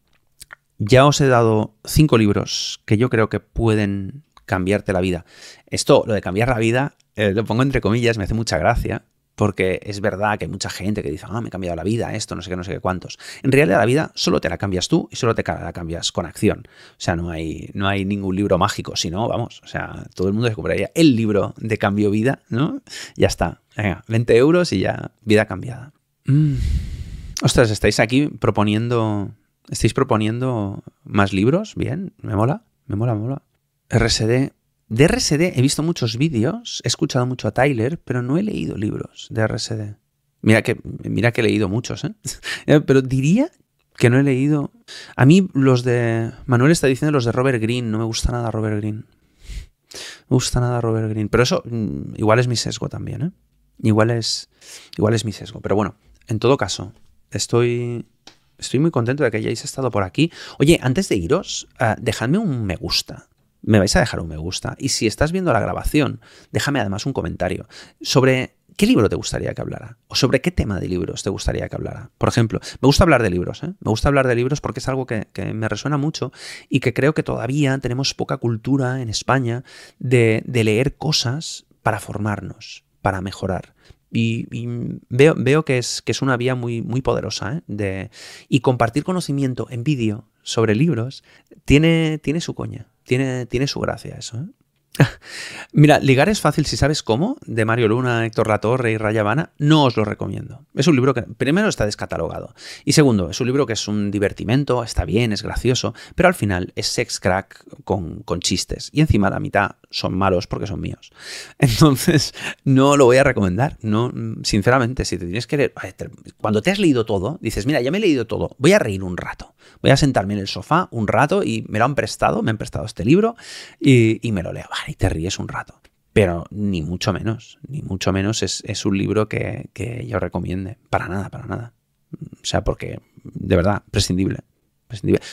Ya os he dado cinco libros que yo creo que pueden cambiarte la vida. Esto, lo de cambiar la vida, eh, lo pongo entre comillas, me hace mucha gracia, porque es verdad que hay mucha gente que dice, ah, me he cambiado la vida, esto, no sé qué, no sé qué cuántos. En realidad la vida solo te la cambias tú y solo te la cambias con acción. O sea, no hay, no hay ningún libro mágico, sino, vamos, o sea, todo el mundo se compraría el libro de cambio vida, ¿no? Ya está. Venga, 20 euros y ya, vida cambiada. Mm. Ostras, estáis aquí proponiendo, estáis proponiendo más libros, bien, me mola, me mola, me mola. RSD de RSD he visto muchos vídeos, he escuchado mucho a Tyler, pero no he leído libros de RSD. Mira que, mira que he leído muchos, ¿eh? pero diría que no he leído. A mí los de. Manuel está diciendo los de Robert Greene. No me gusta nada Robert Greene. Me gusta nada Robert Greene. Pero eso mm, igual es mi sesgo también, ¿eh? Igual es, igual es mi sesgo. Pero bueno, en todo caso, estoy, estoy muy contento de que hayáis estado por aquí. Oye, antes de iros, uh, dejadme un me gusta me vais a dejar un me gusta. Y si estás viendo la grabación, déjame además un comentario sobre qué libro te gustaría que hablara o sobre qué tema de libros te gustaría que hablara. Por ejemplo, me gusta hablar de libros, ¿eh? me gusta hablar de libros porque es algo que, me resuena mucho y que creo que todavía tenemos poca cultura en España de, leer cosas para formarnos, para mejorar. Y, veo, veo, que, es, que es una vía muy, muy poderosa. ¿eh? De, y compartir conocimiento en vídeo sobre libros tiene, tiene su coña, tiene, tiene su gracia eso. ¿eh? Mira, ligar es fácil si sabes cómo, de Mario Luna, Héctor Latorre y Raya Habana, no os lo recomiendo. Es un libro que, primero, está descatalogado. Y segundo, es un libro que es un divertimento, está bien, es gracioso, pero al final es sex crack con, chistes. Y encima la mitad son malos porque son míos. Entonces, no lo voy a recomendar. No, sinceramente, si te tienes que leer. Cuando te has leído todo, dices, mira, ya me he leído todo, voy a reír un rato. Voy a sentarme en el sofá un rato y me lo han prestado, me han prestado este libro y, me lo leo. Y te ríes un rato. Pero ni mucho menos, ni mucho menos es, un libro que, que yo recomiende. Para nada, para nada. O sea, porque, de verdad, prescindible.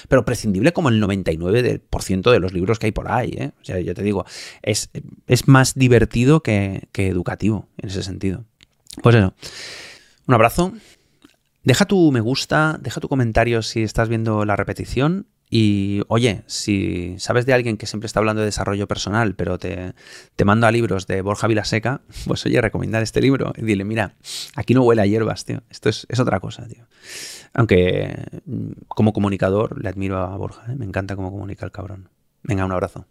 Pero prescindible como el 99% de los libros que hay por ahí. ¿eh? O sea, yo te digo, es, es más divertido que, que educativo en ese sentido. Pues eso. Un abrazo. Deja tu me gusta, deja tu comentario si estás viendo la repetición y oye, si sabes de alguien que siempre está hablando de desarrollo personal, pero te, te manda libros de Borja Vilaseca, pues oye, recomendar este libro y dile, mira, aquí no huele a hierbas, tío. Esto es, otra cosa, tío. Aunque mm, como comunicador le admiro a Borja, ¿eh? me encanta cómo comunica el cabrón. Venga, un abrazo.